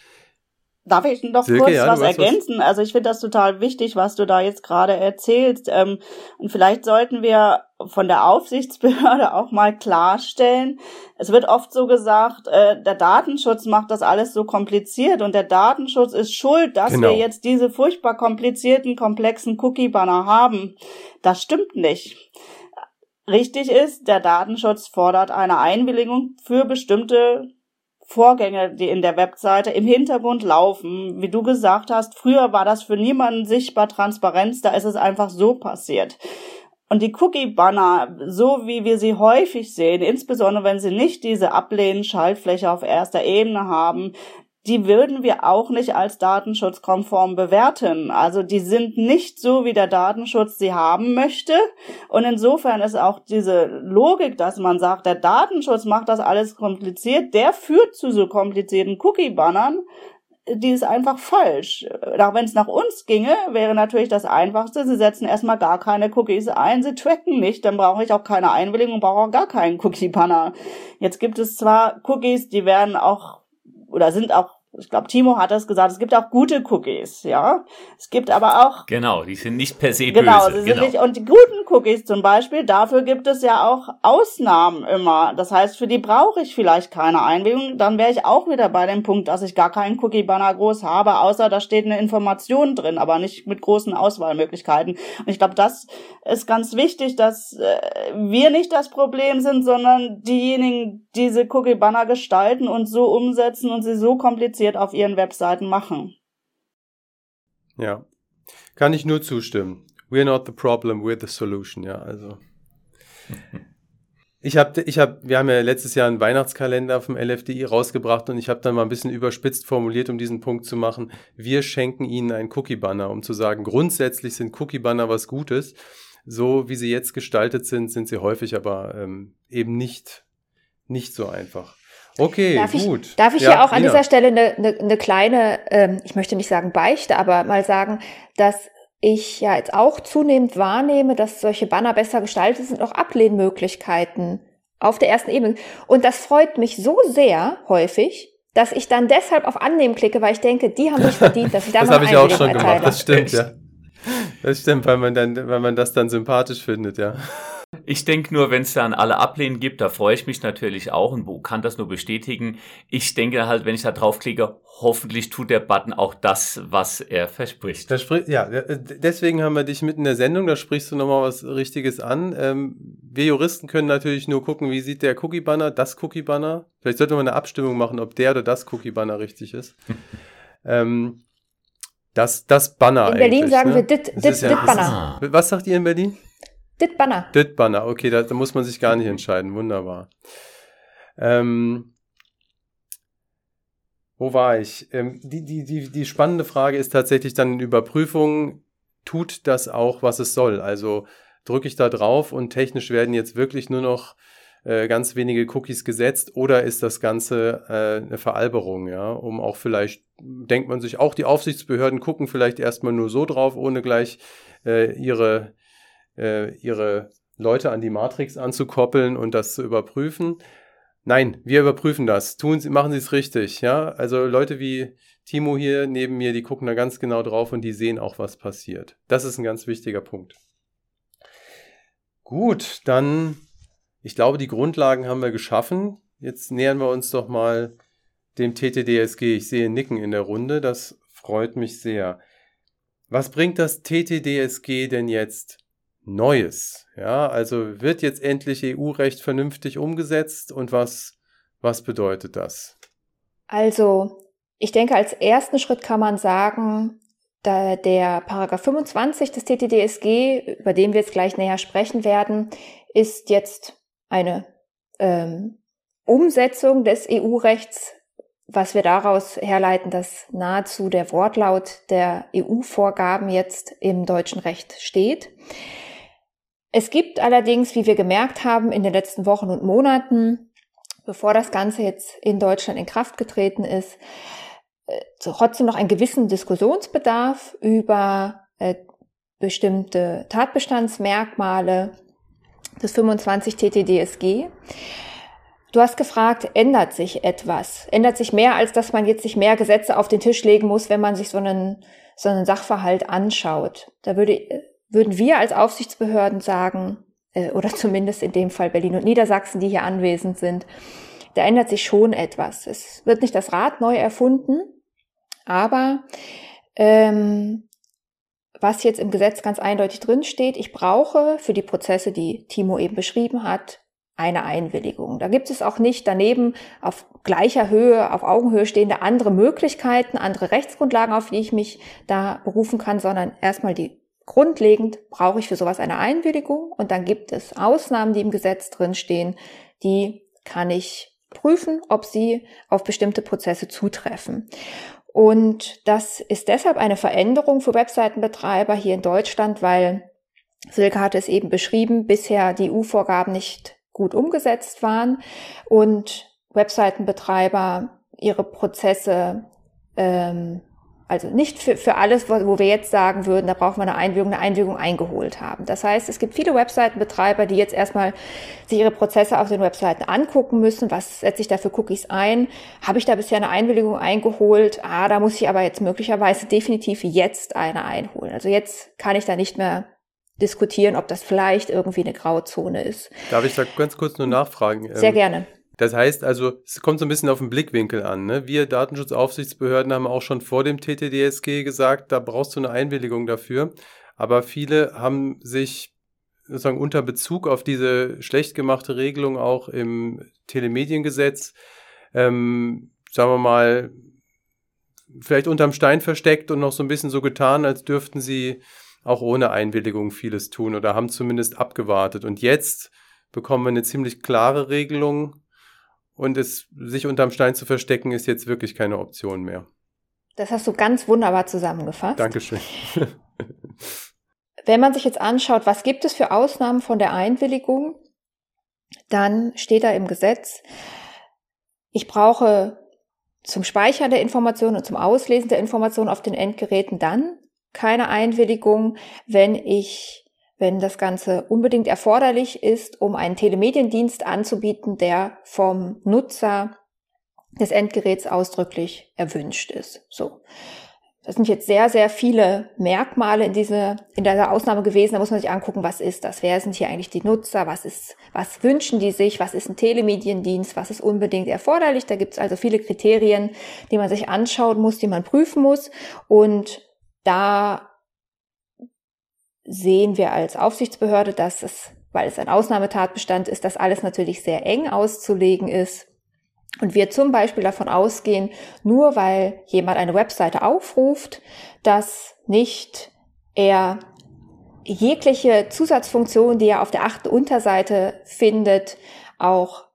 Darf ich noch Silke, kurz ja, was ergänzen? Was? Also ich finde das total wichtig, was du da jetzt gerade erzählst. Ähm, und vielleicht sollten wir von der Aufsichtsbehörde auch mal klarstellen. Es wird oft so gesagt, äh, der Datenschutz macht das alles so kompliziert und der Datenschutz ist schuld, dass genau. wir jetzt diese furchtbar komplizierten, komplexen Cookie-Banner haben. Das stimmt nicht. Richtig ist, der Datenschutz fordert eine Einwilligung für bestimmte Vorgänge, die in der Webseite im Hintergrund laufen. Wie du gesagt hast, früher war das für niemanden sichtbar Transparenz, da ist es einfach so passiert. Und die Cookie-Banner, so wie wir sie häufig sehen, insbesondere wenn sie nicht diese Ablehnen-Schaltfläche auf erster Ebene haben, die würden wir auch nicht als datenschutzkonform bewerten. Also die sind nicht so, wie der Datenschutz sie haben möchte. Und insofern ist auch diese Logik, dass man sagt, der Datenschutz macht das alles kompliziert, der führt zu so komplizierten Cookie-Bannern, die ist einfach falsch. Auch wenn es nach uns ginge, wäre natürlich das Einfachste, sie setzen erstmal gar keine Cookies ein, sie tracken nicht, dann brauche ich auch keine Einwilligung, brauche auch gar keinen Cookie-Banner. Jetzt gibt es zwar Cookies, die werden auch oder sind auch ich glaube, Timo hat das gesagt, es gibt auch gute Cookies, ja. Es gibt aber auch.
Genau, die sind nicht per se
genau,
böse.
Sie sind genau, nicht, und die guten Cookies zum Beispiel, dafür gibt es ja auch Ausnahmen immer. Das heißt, für die brauche ich vielleicht keine Einwilligung. Dann wäre ich auch wieder bei dem Punkt, dass ich gar keinen Cookie-Banner groß habe, außer da steht eine Information drin, aber nicht mit großen Auswahlmöglichkeiten. Und ich glaube, das ist ganz wichtig, dass äh, wir nicht das Problem sind, sondern diejenigen, die diese Cookie-Banner gestalten und so umsetzen und sie so kompliziert kompliziert auf ihren Webseiten machen.
Ja, kann ich nur zustimmen. We're not the problem, we're the solution, ja, also. Ich habe, ich hab, wir haben ja letztes Jahr einen Weihnachtskalender vom LFDI rausgebracht und ich habe dann mal ein bisschen überspitzt formuliert, um diesen Punkt zu machen. Wir schenken Ihnen einen Cookie-Banner, um zu sagen, grundsätzlich sind Cookie-Banner was Gutes. So wie sie jetzt gestaltet sind, sind sie häufig aber ähm, eben nicht, nicht so einfach. Okay,
darf
gut.
Ich, darf ich ja, hier auch an dieser Stelle eine, eine, eine kleine, ähm, ich möchte nicht sagen Beichte, aber mal sagen, dass ich ja jetzt auch zunehmend wahrnehme, dass solche Banner besser gestaltet sind, auch Ablehnmöglichkeiten auf der ersten Ebene. Und das freut mich so sehr häufig, dass ich dann deshalb auf Annehmen klicke, weil ich denke, die haben sich verdient, dass ich da
Das habe ich auch schon gemacht, das stimmt, ja. Das stimmt, weil man dann, weil man das dann sympathisch findet, ja.
Ich denke nur, wenn es dann alle Ablehnen gibt, da freue ich mich natürlich auch und kann das nur bestätigen. Ich denke halt, wenn ich da draufklicke, hoffentlich tut der Button auch das, was er verspricht.
Das sprich, ja, deswegen haben wir dich mitten in der Sendung, da sprichst du nochmal was Richtiges an. Ähm, wir Juristen können natürlich nur gucken, wie sieht der Cookie-Banner, das Cookie-Banner. Vielleicht sollten wir eine Abstimmung machen, ob der oder das Cookie-Banner richtig ist. ähm, das, das Banner
In Berlin sagen ne? wir dit, dit,
ja,
dit Banner.
Was sagt ihr in Berlin?
Dit Banner.
Dit Banner, okay, da, da, muss man sich gar nicht entscheiden. Wunderbar. Ähm, wo war ich? Ähm, die, die, die, die spannende Frage ist tatsächlich dann in Überprüfung, tut das auch, was es soll? Also drücke ich da drauf und technisch werden jetzt wirklich nur noch äh, ganz wenige Cookies gesetzt oder ist das Ganze äh, eine Veralberung, ja, um auch vielleicht, denkt man sich, auch die Aufsichtsbehörden gucken vielleicht erstmal nur so drauf, ohne gleich äh, ihre äh, ihre Leute an die Matrix anzukoppeln und das zu überprüfen. Nein, wir überprüfen das. Tun Sie, machen Sie es richtig, ja. Also Leute wie Timo hier neben mir, die gucken da ganz genau drauf und die sehen auch, was passiert. Das ist ein ganz wichtiger Punkt. Gut, dann, ich glaube, die Grundlagen haben wir geschaffen. Jetzt nähern wir uns doch mal dem TTDSG. Ich sehe Nicken in der Runde, das freut mich sehr. Was bringt das TTDSG denn jetzt Neues. Ja, also wird jetzt endlich EU-Recht vernünftig umgesetzt und was, was bedeutet das?
Also, ich denke, als ersten Schritt kann man sagen, da der Paragraph 25 des TTDSG, über den wir jetzt gleich näher sprechen werden, ist jetzt eine ähm, Umsetzung des EU-Rechts, was wir daraus herleiten, dass nahezu der Wortlaut der EU-Vorgaben jetzt im deutschen Recht steht. Es gibt allerdings, wie wir gemerkt haben, in den letzten Wochen und Monaten, bevor das Ganze jetzt in Deutschland in Kraft getreten ist, äh, trotzdem noch einen gewissen Diskussionsbedarf über äh, bestimmte Tatbestandsmerkmale des 25 TTDSG. Du hast gefragt, ändert sich etwas? Ändert sich mehr, als dass man jetzt sich mehr Gesetze auf den Tisch legen muss, wenn man sich so einen, so einen Sachverhalt anschaut? Da würde äh, würden wir als Aufsichtsbehörden sagen, äh, oder zumindest in dem Fall Berlin und Niedersachsen, die hier anwesend sind, da ändert sich schon etwas. Es wird nicht das Rad neu erfunden, aber ähm, was jetzt im Gesetz ganz eindeutig drin steht, ich brauche für die Prozesse, die Timo eben beschrieben hat, eine Einwilligung. Da gibt es auch nicht daneben auf gleicher Höhe, auf Augenhöhe stehende andere Möglichkeiten, andere Rechtsgrundlagen, auf die ich mich da berufen kann, sondern erstmal die Grundlegend brauche ich für sowas eine Einwilligung und dann gibt es Ausnahmen, die im Gesetz drinstehen, die kann ich prüfen, ob sie auf bestimmte Prozesse zutreffen. Und das ist deshalb eine Veränderung für Webseitenbetreiber hier in Deutschland, weil Silke hatte es eben beschrieben, bisher die EU-Vorgaben nicht gut umgesetzt waren und Webseitenbetreiber ihre Prozesse ähm, also nicht für, für alles, wo, wo wir jetzt sagen würden, da braucht man eine Einwilligung, eine Einwilligung eingeholt haben. Das heißt, es gibt viele Webseitenbetreiber, die jetzt erstmal sich ihre Prozesse auf den Webseiten angucken müssen. Was setze ich da für Cookies ein? Habe ich da bisher eine Einwilligung eingeholt? Ah, da muss ich aber jetzt möglicherweise definitiv jetzt eine einholen. Also jetzt kann ich da nicht mehr diskutieren, ob das vielleicht irgendwie eine Grauzone ist.
Darf ich da ganz kurz nur nachfragen?
Sehr ähm, gerne.
Das heißt also, es kommt so ein bisschen auf den Blickwinkel an. Ne? Wir Datenschutzaufsichtsbehörden haben auch schon vor dem TTDSG gesagt, da brauchst du eine Einwilligung dafür. Aber viele haben sich sozusagen unter Bezug auf diese schlecht gemachte Regelung auch im Telemediengesetz, ähm, sagen wir mal, vielleicht unterm Stein versteckt und noch so ein bisschen so getan, als dürften sie auch ohne Einwilligung vieles tun oder haben zumindest abgewartet. Und jetzt bekommen wir eine ziemlich klare Regelung, und es, sich unterm Stein zu verstecken, ist jetzt wirklich keine Option mehr.
Das hast du ganz wunderbar zusammengefasst.
Dankeschön.
Wenn man sich jetzt anschaut, was gibt es für Ausnahmen von der Einwilligung, dann steht da im Gesetz, ich brauche zum Speichern der Informationen und zum Auslesen der Informationen auf den Endgeräten dann keine Einwilligung, wenn ich wenn das Ganze unbedingt erforderlich ist, um einen Telemediendienst anzubieten, der vom Nutzer des Endgeräts ausdrücklich erwünscht ist. So. das sind jetzt sehr, sehr viele Merkmale in diese, in dieser Ausnahme gewesen. Da muss man sich angucken, was ist das? Wer sind hier eigentlich die Nutzer? Was ist, was wünschen die sich? Was ist ein Telemediendienst? Was ist unbedingt erforderlich? Da gibt es also viele Kriterien, die man sich anschauen muss, die man prüfen muss. Und da sehen wir als Aufsichtsbehörde, dass es, weil es ein Ausnahmetatbestand ist, dass alles natürlich sehr eng auszulegen ist und wir zum Beispiel davon ausgehen, nur weil jemand eine Webseite aufruft, dass nicht er jegliche Zusatzfunktion, die er auf der achten Unterseite findet, auch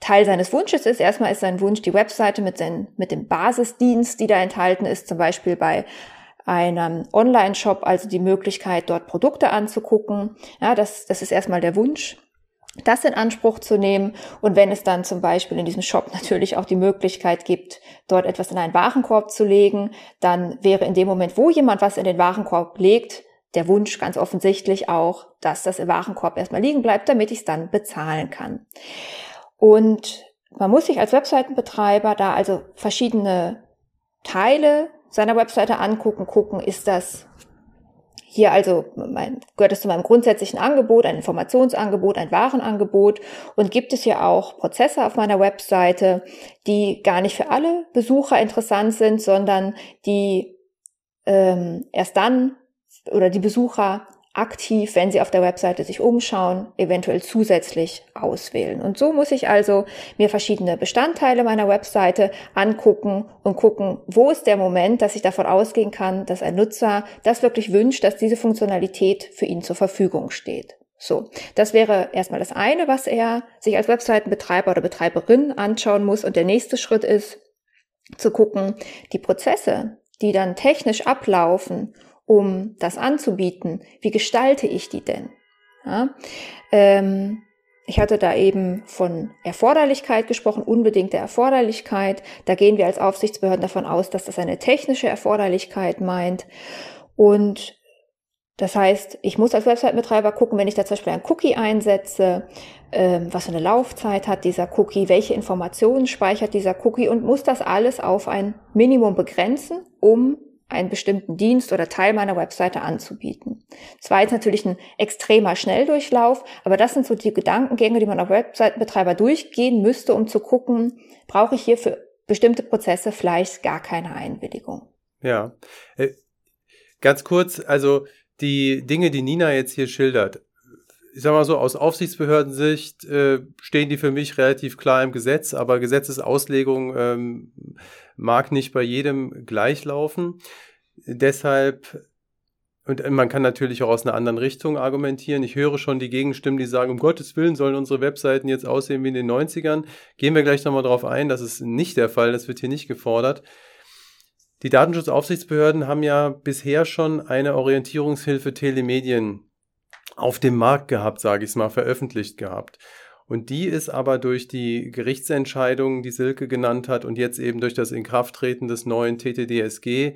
Teil seines Wunsches ist. Erstmal ist sein Wunsch die Webseite mit, den, mit dem Basisdienst, die da enthalten ist, zum Beispiel bei einem Online-Shop, also die Möglichkeit, dort Produkte anzugucken. Ja, das, das ist erstmal der Wunsch das in Anspruch zu nehmen. Und wenn es dann zum Beispiel in diesem Shop natürlich auch die Möglichkeit gibt, dort etwas in einen Warenkorb zu legen, dann wäre in dem Moment, wo jemand was in den Warenkorb legt, der Wunsch ganz offensichtlich auch, dass das im Warenkorb erstmal liegen bleibt, damit ich es dann bezahlen kann. Und man muss sich als Webseitenbetreiber da also verschiedene Teile seiner Webseite angucken, gucken, ist das hier also mein, gehört es zu meinem grundsätzlichen Angebot, ein Informationsangebot, ein Warenangebot? Und gibt es hier auch Prozesse auf meiner Webseite, die gar nicht für alle Besucher interessant sind, sondern die ähm, erst dann oder die Besucher aktiv, wenn Sie auf der Webseite sich umschauen, eventuell zusätzlich auswählen. Und so muss ich also mir verschiedene Bestandteile meiner Webseite angucken und gucken, wo ist der Moment, dass ich davon ausgehen kann, dass ein Nutzer das wirklich wünscht, dass diese Funktionalität für ihn zur Verfügung steht. So, das wäre erstmal das eine, was er sich als Webseitenbetreiber oder Betreiberin anschauen muss. Und der nächste Schritt ist zu gucken, die Prozesse, die dann technisch ablaufen, um das anzubieten, wie gestalte ich die denn? Ja? Ähm, ich hatte da eben von Erforderlichkeit gesprochen, unbedingte Erforderlichkeit. Da gehen wir als Aufsichtsbehörden davon aus, dass das eine technische Erforderlichkeit meint. Und das heißt, ich muss als Website-Betreiber gucken, wenn ich da zum Beispiel ein Cookie einsetze, ähm, was für eine Laufzeit hat dieser Cookie, welche Informationen speichert dieser Cookie und muss das alles auf ein Minimum begrenzen, um einen bestimmten Dienst oder Teil meiner Webseite anzubieten. Das war jetzt natürlich ein extremer Schnelldurchlauf, aber das sind so die Gedankengänge, die man auf Webseitenbetreiber durchgehen müsste, um zu gucken, brauche ich hier für bestimmte Prozesse vielleicht gar keine Einwilligung.
Ja, äh, ganz kurz, also die Dinge, die Nina jetzt hier schildert, ich sag mal so, aus Aufsichtsbehördensicht äh, stehen die für mich relativ klar im Gesetz, aber Gesetzesauslegung ähm, mag nicht bei jedem gleich laufen. Deshalb, und man kann natürlich auch aus einer anderen Richtung argumentieren. Ich höre schon die Gegenstimmen, die sagen, um Gottes Willen sollen unsere Webseiten jetzt aussehen wie in den 90ern. Gehen wir gleich nochmal drauf ein, das ist nicht der Fall, das wird hier nicht gefordert. Die Datenschutzaufsichtsbehörden haben ja bisher schon eine Orientierungshilfe Telemedien auf dem Markt gehabt, sage ich es mal, veröffentlicht gehabt. Und die ist aber durch die Gerichtsentscheidung, die Silke genannt hat, und jetzt eben durch das Inkrafttreten des neuen TTDSG,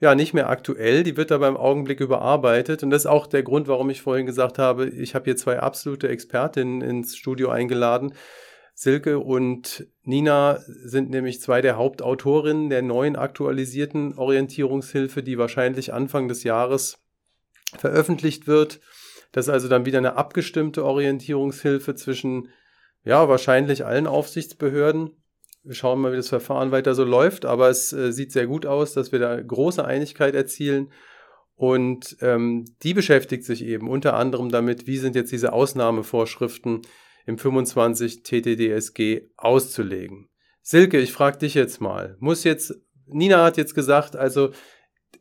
ja, nicht mehr aktuell. Die wird aber im Augenblick überarbeitet. Und das ist auch der Grund, warum ich vorhin gesagt habe, ich habe hier zwei absolute Expertinnen ins Studio eingeladen. Silke und Nina sind nämlich zwei der Hauptautorinnen der neuen aktualisierten Orientierungshilfe, die wahrscheinlich Anfang des Jahres veröffentlicht wird. Das ist also dann wieder eine abgestimmte Orientierungshilfe zwischen, ja, wahrscheinlich allen Aufsichtsbehörden. Wir schauen mal, wie das Verfahren weiter so läuft, aber es äh, sieht sehr gut aus, dass wir da große Einigkeit erzielen. Und ähm, die beschäftigt sich eben unter anderem damit, wie sind jetzt diese Ausnahmevorschriften im 25 TTDSG auszulegen. Silke, ich frage dich jetzt mal, muss jetzt, Nina hat jetzt gesagt, also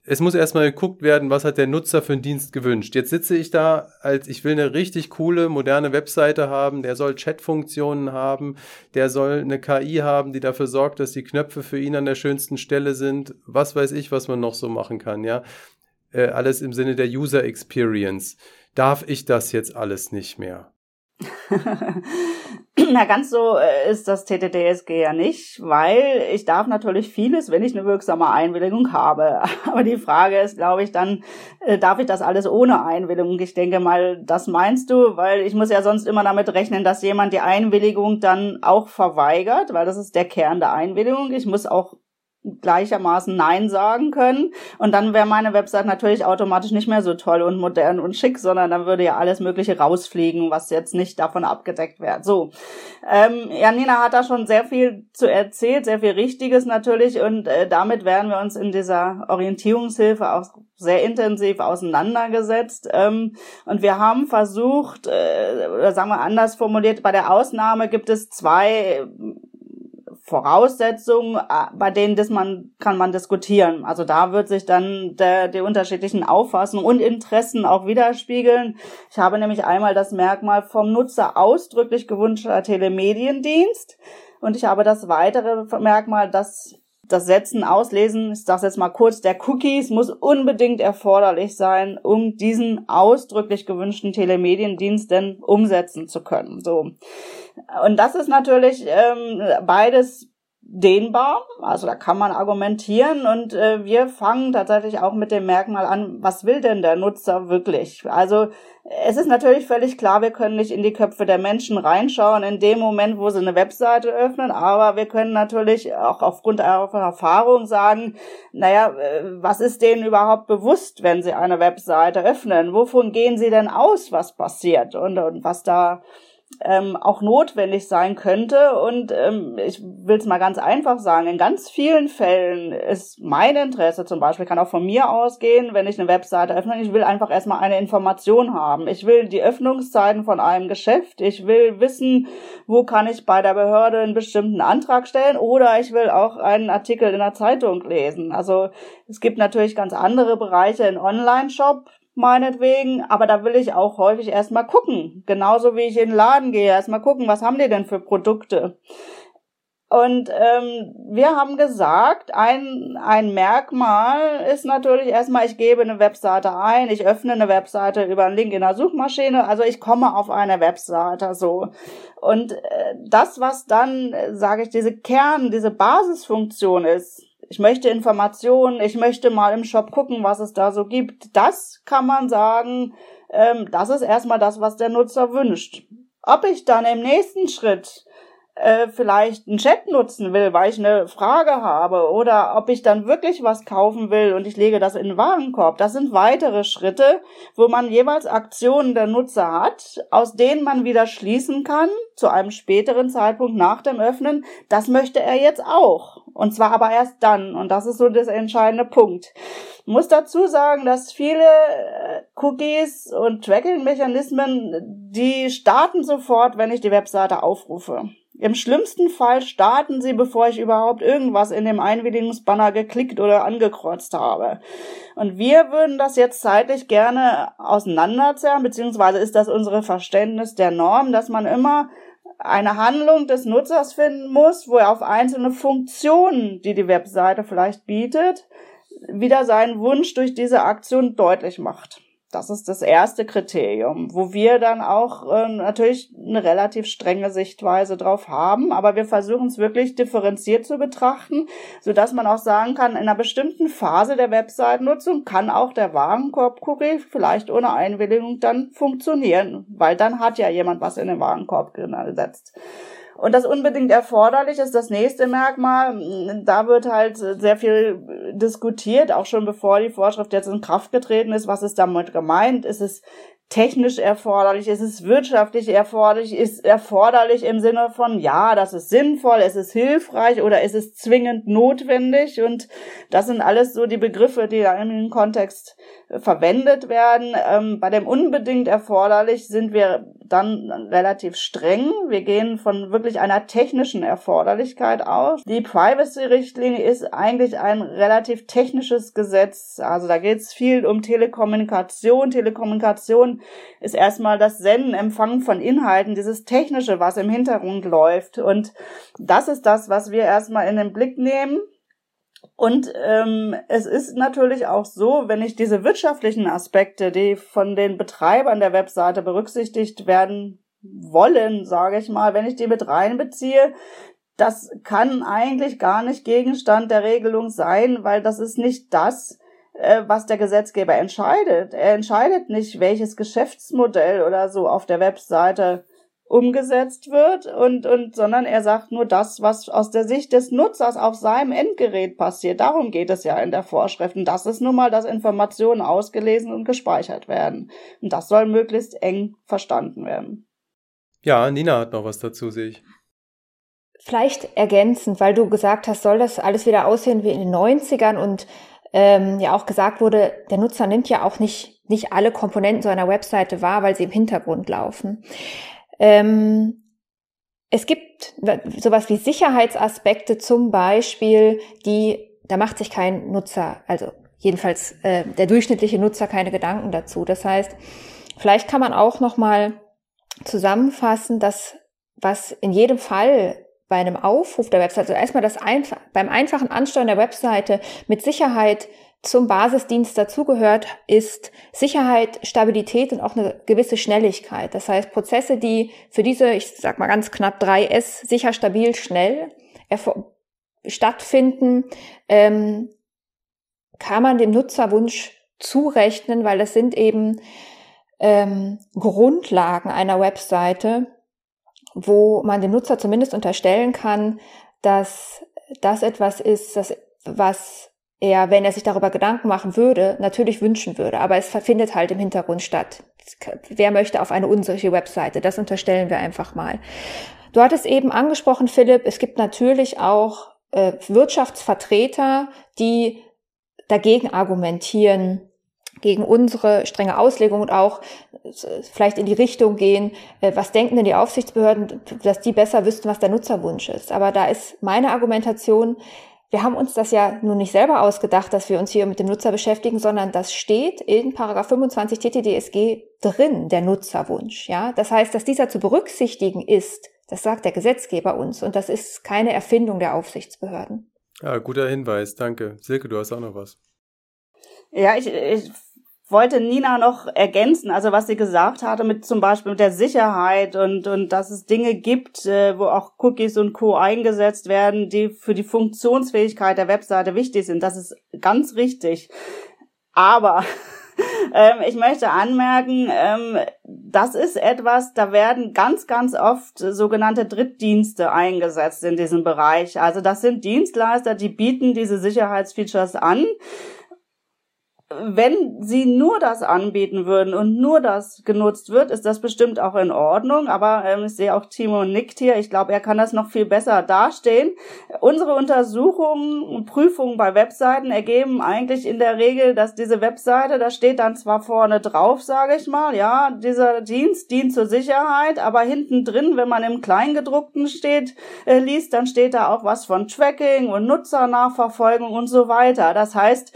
es muss erstmal geguckt werden, was hat der Nutzer für einen Dienst gewünscht. Jetzt sitze ich da, als ich will eine richtig coole, moderne Webseite haben, der soll Chatfunktionen haben, der soll eine KI haben, die dafür sorgt, dass die Knöpfe für ihn an der schönsten Stelle sind. Was weiß ich, was man noch so machen kann, ja. Äh, alles im Sinne der User Experience. Darf ich das jetzt alles nicht mehr?
Na, ganz so äh, ist das TTDSG ja nicht, weil ich darf natürlich vieles, wenn ich eine wirksame Einwilligung habe. Aber die Frage ist, glaube ich, dann, äh, darf ich das alles ohne Einwilligung? Ich denke mal, das meinst du, weil ich muss ja sonst immer damit rechnen, dass jemand die Einwilligung dann auch verweigert, weil das ist der Kern der Einwilligung. Ich muss auch gleichermaßen Nein sagen können. Und dann wäre meine Website natürlich automatisch nicht mehr so toll und modern und schick, sondern dann würde ja alles Mögliche rausfliegen, was jetzt nicht davon abgedeckt wird. So, ähm, Janina hat da schon sehr viel zu erzählt, sehr viel Richtiges natürlich. Und äh, damit werden wir uns in dieser Orientierungshilfe auch sehr intensiv auseinandergesetzt. Ähm, und wir haben versucht, äh, oder sagen wir anders formuliert, bei der Ausnahme gibt es zwei Voraussetzungen, äh, bei denen das man, kann man diskutieren. Also da wird sich dann der, die unterschiedlichen Auffassungen und Interessen auch widerspiegeln. Ich habe nämlich einmal das Merkmal vom Nutzer ausdrücklich gewünschter Telemediendienst und ich habe das weitere Merkmal, das das Setzen, Auslesen, ich sage jetzt mal kurz, der Cookies muss unbedingt erforderlich sein, um diesen ausdrücklich gewünschten Telemediendienst denn umsetzen zu können. So. Und das ist natürlich ähm, beides dehnbar, also da kann man argumentieren und äh, wir fangen tatsächlich auch mit dem Merkmal an, was will denn der Nutzer wirklich? Also es ist natürlich völlig klar, wir können nicht in die Köpfe der Menschen reinschauen in dem Moment, wo sie eine Webseite öffnen, aber wir können natürlich auch aufgrund ihrer Erfahrung sagen, naja, äh, was ist denen überhaupt bewusst, wenn sie eine Webseite öffnen? Wovon gehen sie denn aus, was passiert und, und was da ähm, auch notwendig sein könnte. Und ähm, ich will es mal ganz einfach sagen, in ganz vielen Fällen ist mein Interesse zum Beispiel, kann auch von mir ausgehen, wenn ich eine Webseite öffne, ich will einfach erstmal eine Information haben. Ich will die Öffnungszeiten von einem Geschäft, ich will wissen, wo kann ich bei der Behörde einen bestimmten Antrag stellen oder ich will auch einen Artikel in der Zeitung lesen. Also es gibt natürlich ganz andere Bereiche in Online-Shop, meinetwegen, aber da will ich auch häufig erstmal gucken. Genauso wie ich in den Laden gehe, erstmal gucken, was haben die denn für Produkte. Und ähm, wir haben gesagt, ein, ein Merkmal ist natürlich erstmal, ich gebe eine Webseite ein, ich öffne eine Webseite über einen Link in der Suchmaschine, also ich komme auf eine Webseite so. Und äh, das, was dann, äh, sage ich, diese Kern, diese Basisfunktion ist, ich möchte Informationen, ich möchte mal im Shop gucken, was es da so gibt. Das kann man sagen, ähm, das ist erstmal das, was der Nutzer wünscht. Ob ich dann im nächsten Schritt äh, vielleicht einen Chat nutzen will, weil ich eine Frage habe oder ob ich dann wirklich was kaufen will und ich lege das in den Warenkorb. Das sind weitere Schritte, wo man jeweils Aktionen der Nutzer hat, aus denen man wieder schließen kann, zu einem späteren Zeitpunkt nach dem Öffnen, das möchte er jetzt auch. Und zwar aber erst dann. Und das ist so das entscheidende Punkt. Ich muss dazu sagen, dass viele äh, Cookies und Tracking-Mechanismen, die starten sofort, wenn ich die Webseite aufrufe. Im schlimmsten Fall starten sie, bevor ich überhaupt irgendwas in dem Einwilligungsbanner geklickt oder angekreuzt habe. Und wir würden das jetzt zeitlich gerne auseinanderzerren, beziehungsweise ist das unsere Verständnis der Norm, dass man immer eine Handlung des Nutzers finden muss, wo er auf einzelne Funktionen, die die Webseite vielleicht bietet, wieder seinen Wunsch durch diese Aktion deutlich macht. Das ist das erste Kriterium, wo wir dann auch äh, natürlich eine relativ strenge Sichtweise drauf haben, aber wir versuchen es wirklich differenziert zu betrachten, so dass man auch sagen kann, in einer bestimmten Phase der Webseitennutzung kann auch der Warenkorb-Cookie vielleicht ohne Einwilligung dann funktionieren, weil dann hat ja jemand was in den Warenkorb gesetzt. Und das unbedingt erforderlich ist das nächste Merkmal. Da wird halt sehr viel diskutiert, auch schon bevor die Vorschrift jetzt in Kraft getreten ist. Was ist damit gemeint? Ist es technisch erforderlich, ist es wirtschaftlich erforderlich, ist erforderlich im Sinne von, ja, das ist sinnvoll, es ist hilfreich oder ist es zwingend notwendig und das sind alles so die Begriffe, die da im Kontext verwendet werden. Ähm, bei dem unbedingt erforderlich sind wir dann relativ streng. Wir gehen von wirklich einer technischen Erforderlichkeit aus. Die Privacy-Richtlinie ist eigentlich ein relativ technisches Gesetz. Also da geht es viel um Telekommunikation. Telekommunikation ist erstmal das Senden, Empfangen von Inhalten, dieses Technische, was im Hintergrund läuft. Und das ist das, was wir erstmal in den Blick nehmen. Und ähm, es ist natürlich auch so, wenn ich diese wirtschaftlichen Aspekte, die von den Betreibern der Webseite berücksichtigt werden wollen, sage ich mal, wenn ich die mit reinbeziehe, das kann eigentlich gar nicht Gegenstand der Regelung sein, weil das ist nicht das, äh, was der Gesetzgeber entscheidet. Er entscheidet nicht, welches Geschäftsmodell oder so auf der Webseite umgesetzt wird und, und, sondern er sagt nur das, was aus der Sicht des Nutzers auf seinem Endgerät passiert. Darum geht es ja in der Vorschrift. Und das ist nun mal, dass Informationen ausgelesen und gespeichert werden. Und das soll möglichst eng verstanden werden.
Ja, Nina hat noch was dazu, sehe ich.
Vielleicht ergänzend, weil du gesagt hast, soll das alles wieder aussehen wie in den 90ern und ähm, ja auch gesagt wurde, der Nutzer nimmt ja auch nicht, nicht alle Komponenten so einer Webseite wahr, weil sie im Hintergrund laufen. Ähm, es gibt sowas wie Sicherheitsaspekte zum Beispiel, die, da macht sich kein Nutzer, also jedenfalls äh, der durchschnittliche Nutzer keine Gedanken dazu. Das heißt, vielleicht kann man auch noch mal zusammenfassen, dass was in jedem Fall bei einem Aufruf der Webseite, also erstmal das einfach, beim einfachen Ansteuern der Webseite mit Sicherheit zum Basisdienst dazugehört, ist Sicherheit, Stabilität und auch eine gewisse Schnelligkeit. Das heißt, Prozesse, die für diese, ich sag mal ganz knapp 3S, sicher, stabil, schnell stattfinden, ähm, kann man dem Nutzerwunsch zurechnen, weil das sind eben ähm, Grundlagen einer Webseite, wo man dem Nutzer zumindest unterstellen kann, dass das etwas ist, das, was er, wenn er sich darüber Gedanken machen würde, natürlich wünschen würde. Aber es findet halt im Hintergrund statt. Wer möchte auf eine unsolche Webseite? Das unterstellen wir einfach mal. Du hattest eben angesprochen, Philipp, es gibt natürlich auch äh, Wirtschaftsvertreter, die dagegen argumentieren, gegen unsere strenge Auslegung und auch äh, vielleicht in die Richtung gehen, äh, was denken denn die Aufsichtsbehörden, dass die besser wüssten, was der Nutzerwunsch ist. Aber da ist meine Argumentation, wir haben uns das ja nun nicht selber ausgedacht, dass wir uns hier mit dem Nutzer beschäftigen, sondern das steht in Paragraph 25 TTDSG drin, der Nutzerwunsch. Ja, das heißt, dass dieser zu berücksichtigen ist, das sagt der Gesetzgeber uns und das ist keine Erfindung der Aufsichtsbehörden.
Ja, guter Hinweis, danke. Silke, du hast auch noch was.
Ja, ich, ich wollte Nina noch ergänzen, also was sie gesagt hatte mit zum Beispiel mit der Sicherheit und, und dass es Dinge gibt, äh, wo auch Cookies und Co. eingesetzt werden, die für die Funktionsfähigkeit der Webseite wichtig sind. Das ist ganz richtig. Aber ähm, ich möchte anmerken, ähm, das ist etwas, da werden ganz, ganz oft sogenannte Drittdienste eingesetzt in diesem Bereich. Also das sind Dienstleister, die bieten diese Sicherheitsfeatures an wenn sie nur das anbieten würden und nur das genutzt wird, ist das bestimmt auch in Ordnung. Aber ähm, ich sehe auch Timo nickt hier. Ich glaube, er kann das noch viel besser dastehen. Unsere Untersuchungen und Prüfungen bei Webseiten ergeben eigentlich in der Regel, dass diese Webseite, da steht dann zwar vorne drauf, sage ich mal, ja, dieser Dienst dient zur Sicherheit, aber hinten drin, wenn man im Kleingedruckten steht, äh, liest, dann steht da auch was von Tracking und Nutzernachverfolgung und so weiter. Das heißt,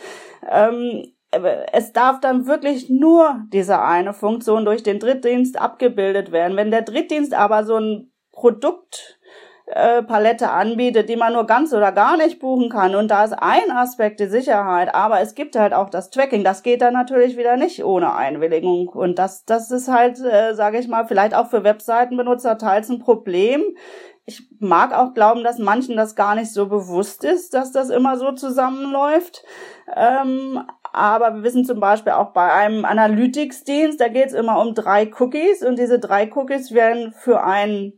ähm, es darf dann wirklich nur diese eine Funktion durch den Drittdienst abgebildet werden. Wenn der Drittdienst aber so ein Produkt äh, Palette anbietet, die man nur ganz oder gar nicht buchen kann. Und da ist ein Aspekt die Sicherheit, aber es gibt halt auch das Tracking. Das geht dann natürlich wieder nicht ohne Einwilligung. Und das, das ist halt, äh, sage ich mal, vielleicht auch für Webseitenbenutzer teils ein Problem. Ich mag auch glauben, dass manchen das gar nicht so bewusst ist, dass das immer so zusammenläuft. Ähm, aber wir wissen zum Beispiel auch bei einem Analytics-Dienst, da geht es immer um drei Cookies und diese drei Cookies werden für einen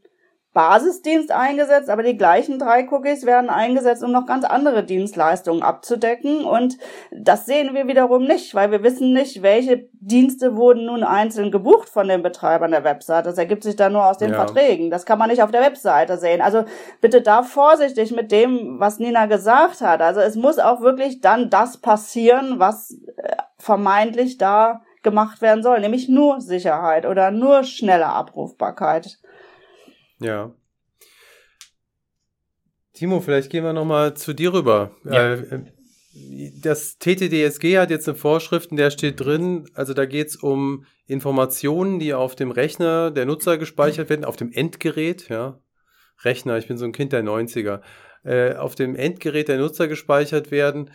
Basisdienst eingesetzt, aber die gleichen drei Cookies werden eingesetzt, um noch ganz andere Dienstleistungen abzudecken. Und das sehen wir wiederum nicht, weil wir wissen nicht, welche Dienste wurden nun einzeln gebucht von den Betreibern der Webseite. Das ergibt sich dann nur aus den ja. Verträgen. Das kann man nicht auf der Webseite sehen. Also bitte da vorsichtig mit dem, was Nina gesagt hat. Also es muss auch wirklich dann das passieren, was äh, vermeintlich da gemacht werden soll, nämlich nur Sicherheit oder nur schnelle Abrufbarkeit.
Ja. Timo, vielleicht gehen wir nochmal zu dir rüber. Ja. Äh, das TTDSG hat jetzt eine Vorschrift, in der steht drin, also da geht es um Informationen, die auf dem Rechner der Nutzer gespeichert werden, auf dem Endgerät, ja. Rechner, ich bin so ein Kind der 90er, äh, auf dem Endgerät der Nutzer gespeichert werden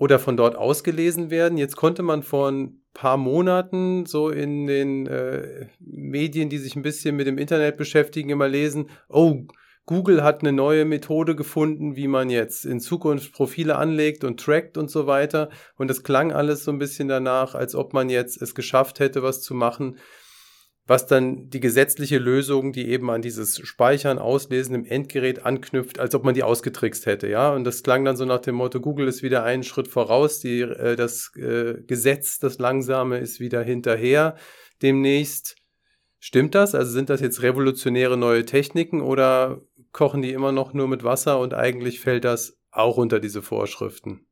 oder von dort ausgelesen werden. Jetzt konnte man vor ein paar Monaten so in den äh, Medien, die sich ein bisschen mit dem Internet beschäftigen, immer lesen, oh, Google hat eine neue Methode gefunden, wie man jetzt in Zukunft Profile anlegt und trackt und so weiter. Und das klang alles so ein bisschen danach, als ob man jetzt es geschafft hätte, was zu machen, was dann die gesetzliche Lösung, die eben an dieses Speichern, Auslesen im Endgerät anknüpft, als ob man die ausgetrickst hätte, ja. Und das klang dann so nach dem Motto, Google ist wieder einen Schritt voraus, die, äh, das äh, Gesetz, das Langsame, ist wieder hinterher demnächst. Stimmt das? Also sind das jetzt revolutionäre neue Techniken oder kochen die immer noch nur mit Wasser und eigentlich fällt das auch unter diese Vorschriften?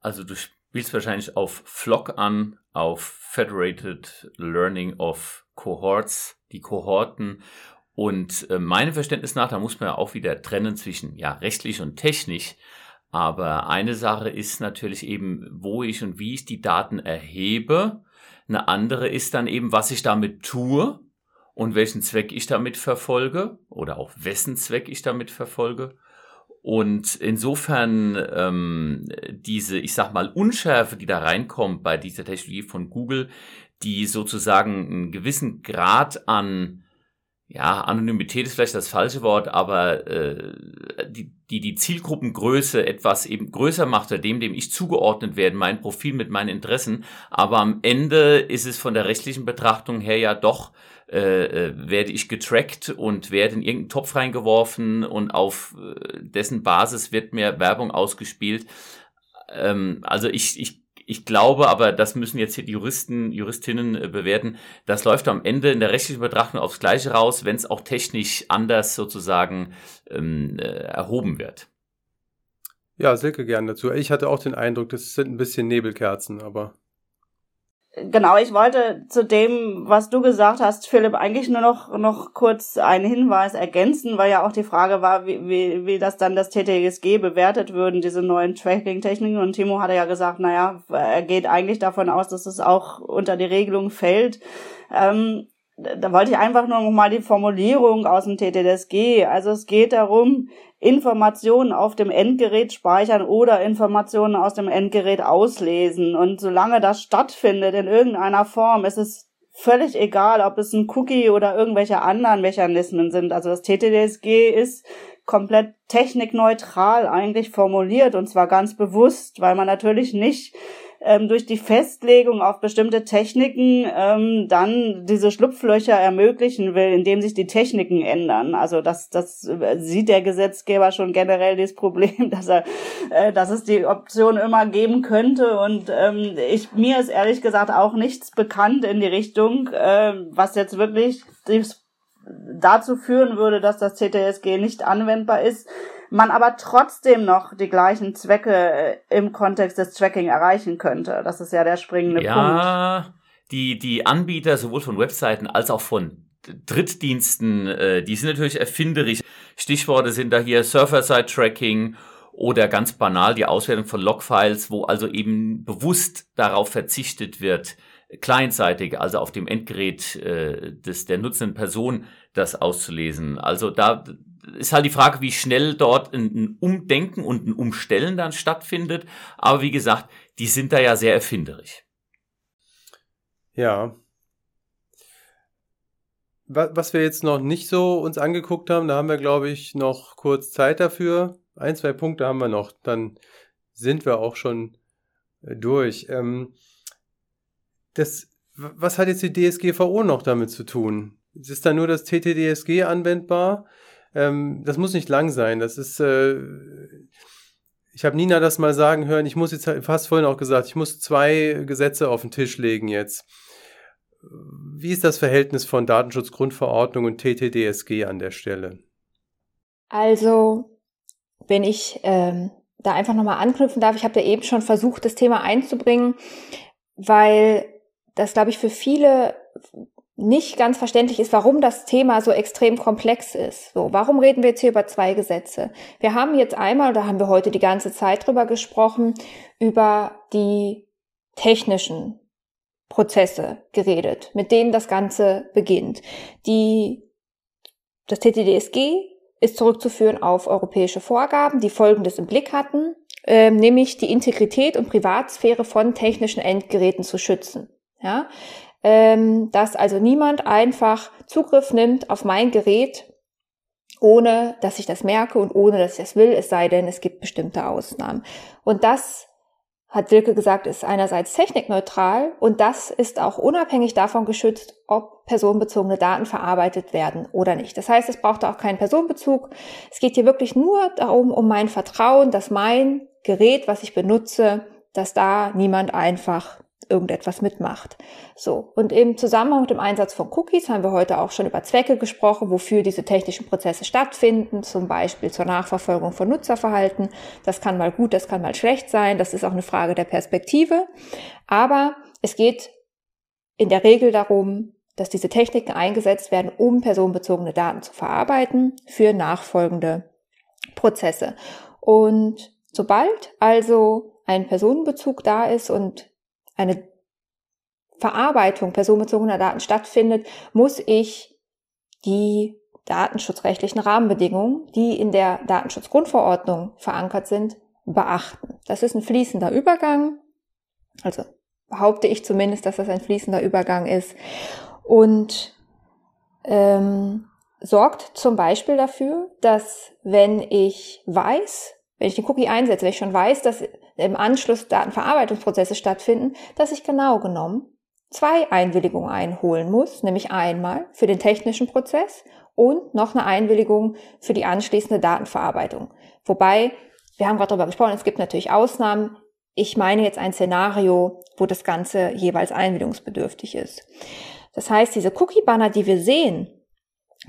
Also du spielst wahrscheinlich auf Flock an, auf Federated Learning of Cohorts, die Kohorten. Und äh, meinem Verständnis nach, da muss man ja auch wieder trennen zwischen ja, rechtlich und technisch. Aber eine Sache ist natürlich eben, wo ich und wie ich die Daten erhebe. Eine andere ist dann eben, was ich damit tue und welchen Zweck ich damit verfolge oder auch wessen Zweck ich damit verfolge. Und insofern ähm, diese, ich sag mal, Unschärfe, die da reinkommt bei dieser Technologie von Google, die sozusagen einen gewissen Grad an ja, Anonymität ist vielleicht das falsche Wort, aber äh, die, die die Zielgruppengröße etwas eben größer macht, oder dem, dem ich zugeordnet werde, mein Profil mit meinen Interessen. Aber am Ende ist es von der rechtlichen Betrachtung her ja doch, äh, äh werde ich getrackt und werde in irgendeinen Topf reingeworfen und auf äh, dessen Basis wird mir Werbung ausgespielt. Ähm, also ich, ich ich glaube, aber das müssen jetzt hier die Juristen, Juristinnen äh, bewerten, das läuft am Ende in der rechtlichen Betrachtung aufs Gleiche raus, wenn es auch technisch anders sozusagen ähm, äh, erhoben wird.
Ja, Silke gern dazu. Ich hatte auch den Eindruck, das sind ein bisschen Nebelkerzen, aber
Genau, ich wollte zu dem, was du gesagt hast, Philipp, eigentlich nur noch, noch kurz einen Hinweis ergänzen, weil ja auch die Frage war, wie, wie, wie das dann das TTSG bewertet würden, diese neuen Tracking-Techniken. Und Timo hatte ja gesagt, naja, er geht eigentlich davon aus, dass es auch unter die Regelung fällt. Ähm, da wollte ich einfach nur noch mal die Formulierung aus dem TTSG. Also es geht darum, Informationen auf dem Endgerät speichern oder Informationen aus dem Endgerät auslesen. Und solange das stattfindet in irgendeiner Form, ist es völlig egal, ob es ein Cookie oder irgendwelche anderen Mechanismen sind. Also das TTDSG ist komplett technikneutral eigentlich formuliert und zwar ganz bewusst, weil man natürlich nicht ähm, durch die Festlegung auf bestimmte Techniken ähm, dann diese Schlupflöcher ermöglichen will, indem sich die Techniken ändern. Also das, das äh, sieht der Gesetzgeber schon generell das Problem, dass er, äh, dass es die Option immer geben könnte. Und ähm, ich mir ist ehrlich gesagt auch nichts bekannt in die Richtung, äh, was jetzt wirklich dazu führen würde, dass das CTSG nicht anwendbar ist man aber trotzdem noch die gleichen Zwecke äh, im Kontext des Tracking erreichen könnte. Das ist ja der springende
ja,
Punkt.
Ja, die, die Anbieter sowohl von Webseiten als auch von Drittdiensten, äh, die sind natürlich erfinderisch. Stichworte sind da hier Server-Side-Tracking oder ganz banal die Auswertung von Logfiles, wo also eben bewusst darauf verzichtet wird, clientseitig, also auf dem Endgerät äh, des, der nutzenden Person, das auszulesen. Also da ist halt die Frage, wie schnell dort ein, Umdenken und ein Umstellen dann stattfindet. Aber wie gesagt, die sind da ja sehr erfinderisch.
Ja. Was wir jetzt noch nicht so uns angeguckt haben, da haben wir, glaube ich, noch kurz Zeit dafür. Ein, zwei Punkte haben wir noch. Dann sind wir auch schon äh, durch. Ähm, das, was hat jetzt die DSGVO noch damit zu tun? Ist da nur das TTDSG anwendbar? Ähm, das muss nicht lang sein. Das ist, äh, ich habe Nina das mal sagen hören, ich muss jetzt, fast vorhin auch gesagt, ich muss zwei Gesetze auf den Tisch legen jetzt. Wie ist das Verhältnis von Datenschutzgrundverordnung und TTDSG an der Stelle?
Also, wenn ich ähm, da einfach nochmal anknüpfen darf, ich habe ja eben schon versucht, das Thema einzubringen, weil das, glaube ich, für viele nicht ganz verständlich ist, warum das Thema so extrem komplex ist. So, warum reden wir jetzt hier über zwei Gesetze? Wir haben jetzt einmal, da haben wir heute die ganze Zeit drüber gesprochen, über die technischen Prozesse geredet, mit denen das Ganze beginnt. Die, das TTDSG ist zurückzuführen auf europäische Vorgaben, die Folgendes im Blick hatten, äh, nämlich die Integrität und Privatsphäre von technischen Endgeräten zu schützen. Ja, ähm, dass also niemand einfach Zugriff nimmt auf mein Gerät, ohne dass ich das merke und ohne dass ich das will, es sei denn, es gibt bestimmte Ausnahmen. Und das hat Silke gesagt, ist einerseits technikneutral und das ist auch unabhängig davon geschützt, ob personenbezogene Daten verarbeitet werden oder nicht. Das heißt, es braucht auch keinen Personenbezug. Es geht hier wirklich nur darum, um mein Vertrauen, dass mein Gerät, was ich benutze, dass da niemand einfach irgendetwas mitmacht. So. Und im Zusammenhang mit dem Einsatz von Cookies haben wir heute auch schon über Zwecke gesprochen, wofür diese technischen Prozesse stattfinden, zum Beispiel zur Nachverfolgung von Nutzerverhalten. Das kann mal gut, das kann mal schlecht sein. Das ist auch eine Frage der Perspektive. Aber es geht in der Regel darum, dass diese Techniken eingesetzt werden, um personenbezogene Daten zu verarbeiten für nachfolgende Prozesse. Und sobald also ein Personenbezug da ist und eine Verarbeitung personenbezogener Daten stattfindet, muss ich die datenschutzrechtlichen Rahmenbedingungen, die in der Datenschutzgrundverordnung verankert sind, beachten. Das ist ein fließender Übergang. Also behaupte ich zumindest, dass das ein fließender Übergang ist und ähm, sorgt zum Beispiel dafür, dass wenn ich weiß, wenn ich den Cookie einsetze, wenn ich schon weiß, dass im Anschluss Datenverarbeitungsprozesse stattfinden, dass ich genau genommen zwei Einwilligungen einholen muss, nämlich einmal für den technischen Prozess und noch eine Einwilligung für die anschließende Datenverarbeitung. Wobei, wir haben gerade darüber gesprochen, es gibt natürlich Ausnahmen. Ich meine jetzt ein Szenario, wo das Ganze jeweils einwilligungsbedürftig ist. Das heißt, diese Cookie-Banner, die wir sehen,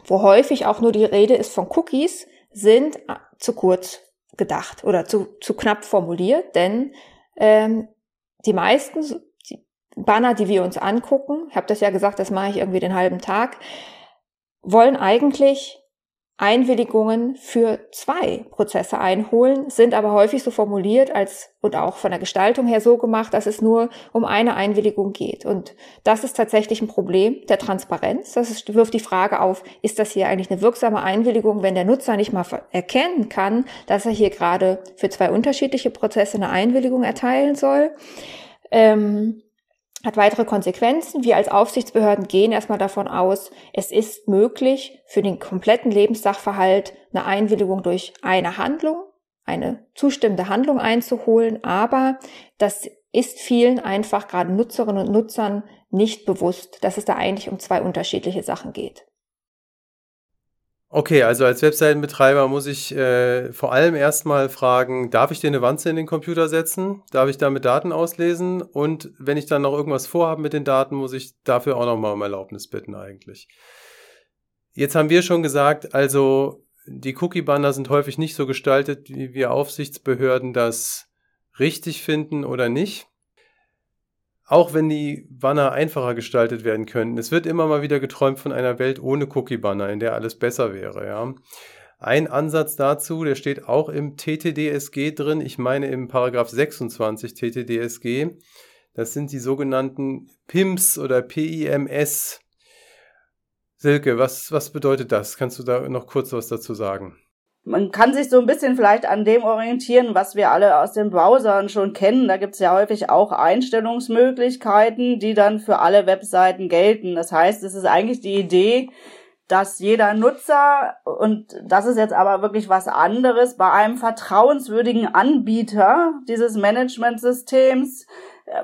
wo häufig auch nur die Rede ist von Cookies, sind zu kurz gedacht oder zu, zu knapp formuliert, denn ähm, die meisten die Banner, die wir uns angucken, ich habe das ja gesagt, das mache ich irgendwie den halben Tag, wollen eigentlich Einwilligungen für zwei Prozesse einholen, sind aber häufig so formuliert als und auch von der Gestaltung her so gemacht, dass es nur um eine Einwilligung geht. Und das ist tatsächlich ein Problem der Transparenz. Das ist, wirft die Frage auf, ist das hier eigentlich eine wirksame Einwilligung, wenn der Nutzer nicht mal erkennen kann, dass er hier gerade für zwei unterschiedliche Prozesse eine Einwilligung erteilen soll. Ähm, hat weitere Konsequenzen. Wir als Aufsichtsbehörden gehen erstmal davon aus, es ist möglich, für den kompletten Lebenssachverhalt eine Einwilligung durch eine Handlung, eine zustimmende Handlung einzuholen, aber das ist vielen einfach gerade Nutzerinnen und Nutzern nicht bewusst, dass es da eigentlich um zwei unterschiedliche Sachen geht.
Okay, also als Webseitenbetreiber muss ich äh, vor allem erstmal fragen, darf ich dir eine Wanze in den Computer setzen? Darf ich damit Daten auslesen? Und wenn ich dann noch irgendwas vorhabe mit den Daten, muss ich dafür auch nochmal um Erlaubnis bitten eigentlich. Jetzt haben wir schon gesagt, also die Cookie-Banner sind häufig nicht so gestaltet, wie wir Aufsichtsbehörden das richtig finden oder nicht auch wenn die Banner einfacher gestaltet werden könnten. Es wird immer mal wieder geträumt von einer Welt ohne Cookie-Banner, in der alles besser wäre, ja. Ein Ansatz dazu, der steht auch im TTDSG drin, ich meine im Paragraph 26 TTDSG. Das sind die sogenannten PIMS oder PIMS. Silke, was, was bedeutet das? Kannst du da noch kurz was dazu sagen?
Man kann sich so ein bisschen vielleicht an dem orientieren, was wir alle aus den Browsern schon kennen. Da gibt es ja häufig auch Einstellungsmöglichkeiten, die dann für alle Webseiten gelten. Das heißt, es ist eigentlich die Idee, dass jeder Nutzer, und das ist jetzt aber wirklich was anderes, bei einem vertrauenswürdigen Anbieter dieses Managementsystems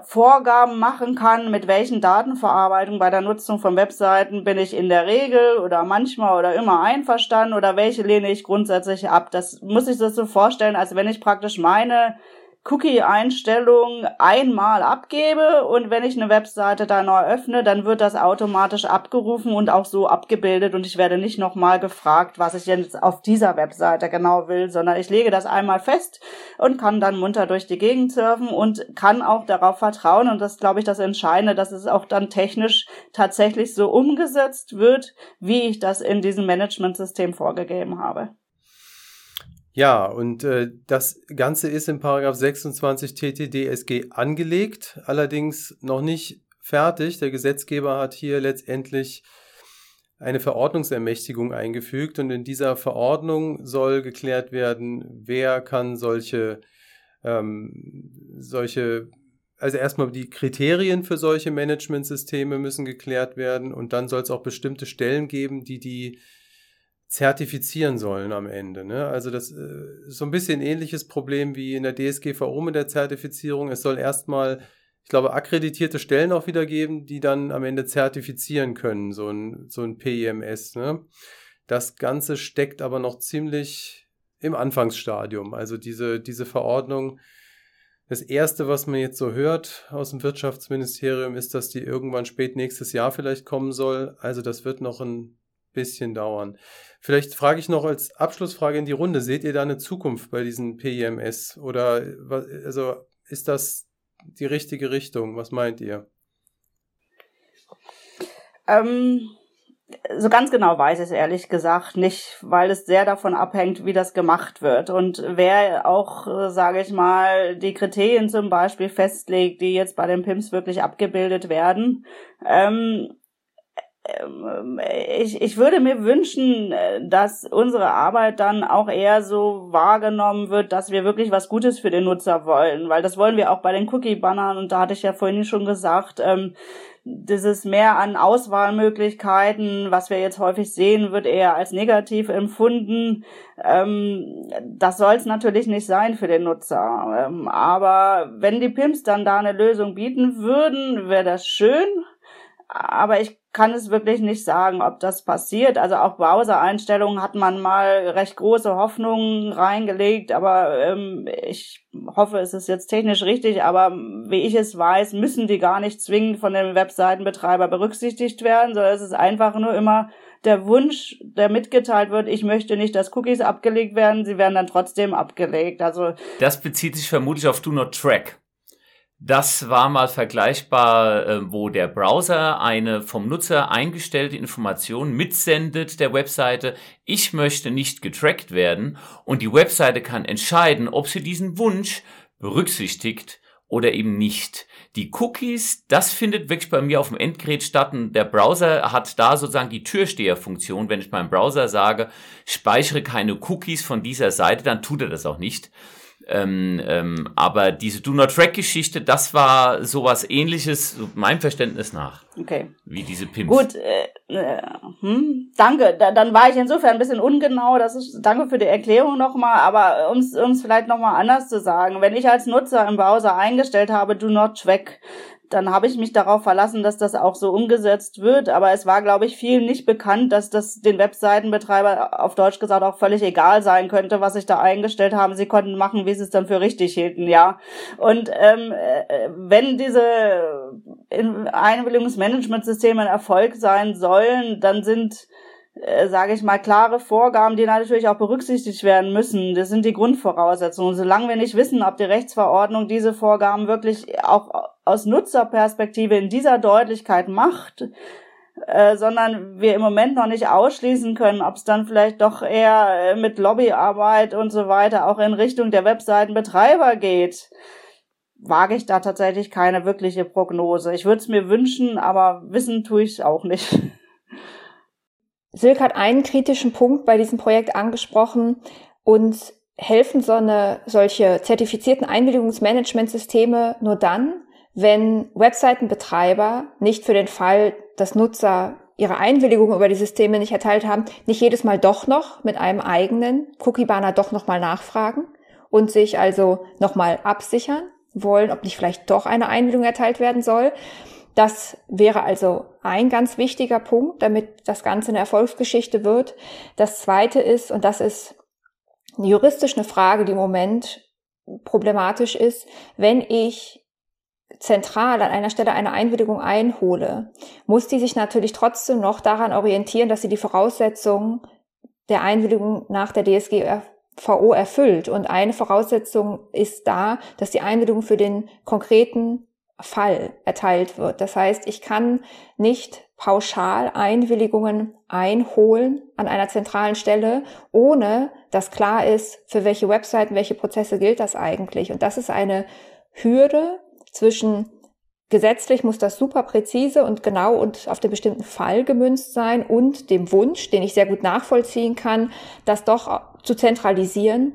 Vorgaben machen kann, mit welchen Datenverarbeitungen bei der Nutzung von Webseiten bin ich in der Regel oder manchmal oder immer einverstanden oder welche lehne ich grundsätzlich ab. Das muss ich das so vorstellen, als wenn ich praktisch meine Cookie-Einstellung einmal abgebe und wenn ich eine Webseite da neu öffne, dann wird das automatisch abgerufen und auch so abgebildet und ich werde nicht nochmal gefragt, was ich jetzt auf dieser Webseite genau will, sondern ich lege das einmal fest und kann dann munter durch die Gegend surfen und kann auch darauf vertrauen und das glaube ich, das Entscheidende, dass es auch dann technisch tatsächlich so umgesetzt wird, wie ich das in diesem Management-System vorgegeben habe.
Ja, und äh, das Ganze ist im Paragraph 26 TTDSG angelegt, allerdings noch nicht fertig. Der Gesetzgeber hat hier letztendlich eine Verordnungsermächtigung eingefügt und in dieser Verordnung soll geklärt werden, wer kann solche, ähm, solche, also erstmal die Kriterien für solche Managementsysteme müssen geklärt werden und dann soll es auch bestimmte Stellen geben, die die zertifizieren sollen am Ende. Ne? Also das äh, ist so ein bisschen ähnliches Problem wie in der DSGVO mit der Zertifizierung. Es soll erstmal ich glaube, akkreditierte Stellen auch wieder geben, die dann am Ende zertifizieren können, so ein, so ein PIMS. Ne? Das Ganze steckt aber noch ziemlich im Anfangsstadium. Also diese, diese Verordnung, das Erste, was man jetzt so hört aus dem Wirtschaftsministerium, ist, dass die irgendwann spät nächstes Jahr vielleicht kommen soll. Also das wird noch ein bisschen dauern. Vielleicht frage ich noch als Abschlussfrage in die Runde, seht ihr da eine Zukunft bei diesen PIMS? Oder also ist das die richtige Richtung? Was meint ihr?
Ähm, so ganz genau weiß ich es ehrlich gesagt nicht, weil es sehr davon abhängt, wie das gemacht wird und wer auch, äh, sage ich mal, die Kriterien zum Beispiel festlegt, die jetzt bei den PIMS wirklich abgebildet werden. Ähm, ich, ich würde mir wünschen, äh, dass unsere Arbeit dann auch eher so wahrgenommen wird, dass wir wirklich was Gutes für den Nutzer wollen, weil das wollen wir auch bei den Cookie-Bannern und da hatte ich ja vorhin schon gesagt, ähm, dieses mehr an Auswahlmöglichkeiten, was wir jetzt häufig sehen, wird eher als negativ empfunden. Ähm, das soll es natürlich nicht sein für den Nutzer. Ähm, aber wenn die Pimps dann da eine Lösung bieten würden, wäre das schön. Aber ich kann es wirklich nicht sagen, ob das passiert. Also auch Browser-Einstellungen hat man mal recht große Hoffnungen reingelegt, aber ähm, ich hoffe, es ist jetzt technisch richtig, aber wie ich es weiß, müssen die gar nicht zwingend von dem Webseitenbetreiber berücksichtigt werden, sondern es ist einfach nur immer der Wunsch, der mitgeteilt wird, ich möchte nicht, dass Cookies abgelegt werden, sie werden dann trotzdem abgelegt. Also
das bezieht sich vermutlich auf Do Not Track. Das war mal vergleichbar, äh, wo der Browser eine vom Nutzer eingestellte Information mitsendet der Webseite. Ich möchte nicht getrackt werden und die Webseite kann entscheiden, ob sie diesen Wunsch berücksichtigt oder eben nicht. Die Cookies, das findet wirklich bei mir auf dem Endgerät statt und der Browser hat da sozusagen die Türsteherfunktion. Wenn ich meinem Browser sage, speichere keine Cookies von dieser Seite, dann tut er das auch nicht. Ähm, ähm, aber diese Do Not Track Geschichte, das war sowas ähnliches, meinem Verständnis nach.
Okay.
Wie diese Pimps.
Gut, äh, äh, hm, danke. Da, dann war ich insofern ein bisschen ungenau. Das ist, danke für die Erklärung nochmal. Aber um es vielleicht nochmal anders zu sagen, wenn ich als Nutzer im Browser eingestellt habe, Do Not Track, dann habe ich mich darauf verlassen, dass das auch so umgesetzt wird. Aber es war, glaube ich, vielen nicht bekannt, dass das den Webseitenbetreiber auf Deutsch gesagt auch völlig egal sein könnte, was ich da eingestellt habe. Sie konnten machen, wie sie es dann für richtig hielten, ja. Und ähm, äh, wenn diese Einwilligungsmanagementsysteme ein Erfolg sein sollen, dann sind äh, sage ich mal, klare Vorgaben, die natürlich auch berücksichtigt werden müssen. Das sind die Grundvoraussetzungen. Solange wir nicht wissen, ob die Rechtsverordnung diese Vorgaben wirklich auch aus Nutzerperspektive in dieser Deutlichkeit macht, äh, sondern wir im Moment noch nicht ausschließen können, ob es dann vielleicht doch eher äh, mit Lobbyarbeit und so weiter auch in Richtung der Webseitenbetreiber geht, wage ich da tatsächlich keine wirkliche Prognose. Ich würde es mir wünschen, aber wissen tue ich auch nicht.
Silke hat einen kritischen Punkt bei diesem Projekt angesprochen. Uns helfen so eine, solche zertifizierten Einwilligungsmanagementsysteme nur dann, wenn Webseitenbetreiber nicht für den Fall, dass Nutzer ihre Einwilligung über die Systeme nicht erteilt haben, nicht jedes Mal doch noch mit einem eigenen Cookie-Banner doch nochmal nachfragen und sich also nochmal absichern wollen, ob nicht vielleicht doch eine Einwilligung erteilt werden soll. Das wäre also ein ganz wichtiger Punkt, damit das Ganze eine Erfolgsgeschichte wird. Das zweite ist, und das ist juristisch eine Frage, die im Moment problematisch ist, wenn ich zentral an einer Stelle eine Einwilligung einhole, muss die sich natürlich trotzdem noch daran orientieren, dass sie die Voraussetzungen der Einwilligung nach der DSGVO erfüllt. Und eine Voraussetzung ist da, dass die Einwilligung für den konkreten Fall erteilt wird. Das heißt, ich kann nicht pauschal Einwilligungen einholen an einer zentralen Stelle, ohne dass klar ist, für welche Webseiten, welche Prozesse gilt das eigentlich. Und das ist eine Hürde zwischen gesetzlich muss das super präzise und genau und auf den bestimmten Fall gemünzt sein und dem Wunsch, den ich sehr gut nachvollziehen kann, das doch zu zentralisieren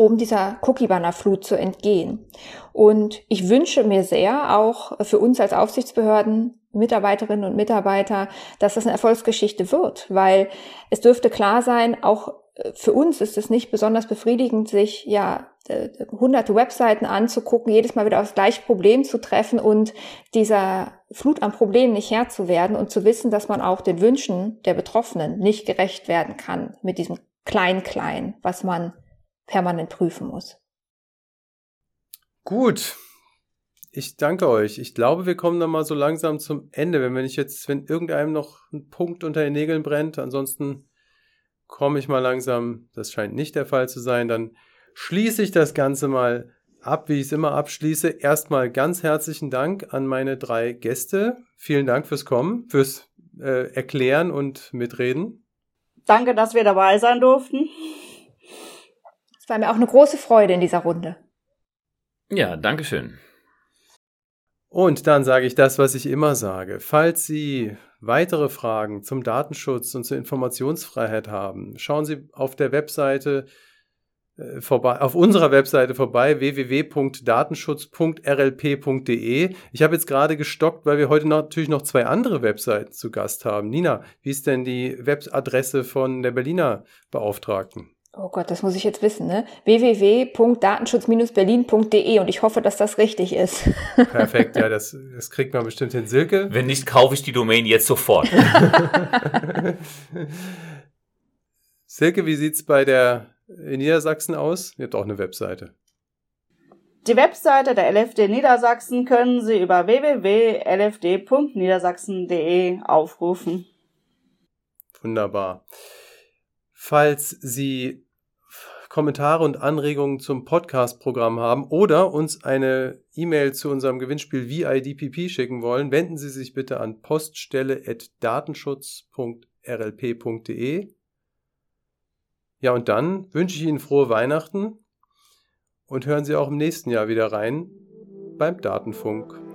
um dieser Cookie-Banner-Flut zu entgehen. Und ich wünsche mir sehr, auch für uns als Aufsichtsbehörden, Mitarbeiterinnen und Mitarbeiter, dass das eine Erfolgsgeschichte wird, weil es dürfte klar sein, auch für uns ist es nicht besonders befriedigend, sich ja äh, hunderte Webseiten anzugucken, jedes Mal wieder aufs gleiche Problem zu treffen und dieser Flut an Problemen nicht Herr zu werden und zu wissen, dass man auch den Wünschen der Betroffenen nicht gerecht werden kann mit diesem Klein-Klein, was man permanent prüfen muss.
Gut. Ich danke euch. Ich glaube, wir kommen dann mal so langsam zum Ende, wenn wir nicht jetzt, wenn irgendeinem noch ein Punkt unter den Nägeln brennt. Ansonsten komme ich mal langsam. Das scheint nicht der Fall zu sein. Dann schließe ich das Ganze mal ab, wie ich es immer abschließe. Erstmal ganz herzlichen Dank an meine drei Gäste. Vielen Dank fürs Kommen, fürs äh, Erklären und Mitreden.
Danke, dass wir dabei sein durften.
Es war mir auch eine große Freude in dieser Runde.
Ja, danke schön.
Und dann sage ich das, was ich immer sage. Falls Sie weitere Fragen zum Datenschutz und zur Informationsfreiheit haben, schauen Sie auf der Webseite äh, vorbei, auf unserer Webseite vorbei, www.datenschutz.rlp.de. Ich habe jetzt gerade gestockt, weil wir heute natürlich noch zwei andere Webseiten zu Gast haben. Nina, wie ist denn die Webadresse von der Berliner Beauftragten?
Oh Gott, das muss ich jetzt wissen, ne? www.datenschutz-berlin.de und ich hoffe, dass das richtig ist.
Perfekt, ja, das, das kriegt man bestimmt hin. Silke?
Wenn nicht, kaufe ich die Domain jetzt sofort.
Silke, wie sieht's bei der in Niedersachsen aus? Ihr habt auch eine Webseite.
Die Webseite der LFD Niedersachsen können Sie über www.lfd.niedersachsen.de aufrufen.
Wunderbar. Falls Sie Kommentare und Anregungen zum Podcast-Programm haben oder uns eine E-Mail zu unserem Gewinnspiel VIDPP schicken wollen, wenden Sie sich bitte an poststelle.datenschutz.rlp.de. Ja, und dann wünsche ich Ihnen frohe Weihnachten und hören Sie auch im nächsten Jahr wieder rein beim Datenfunk.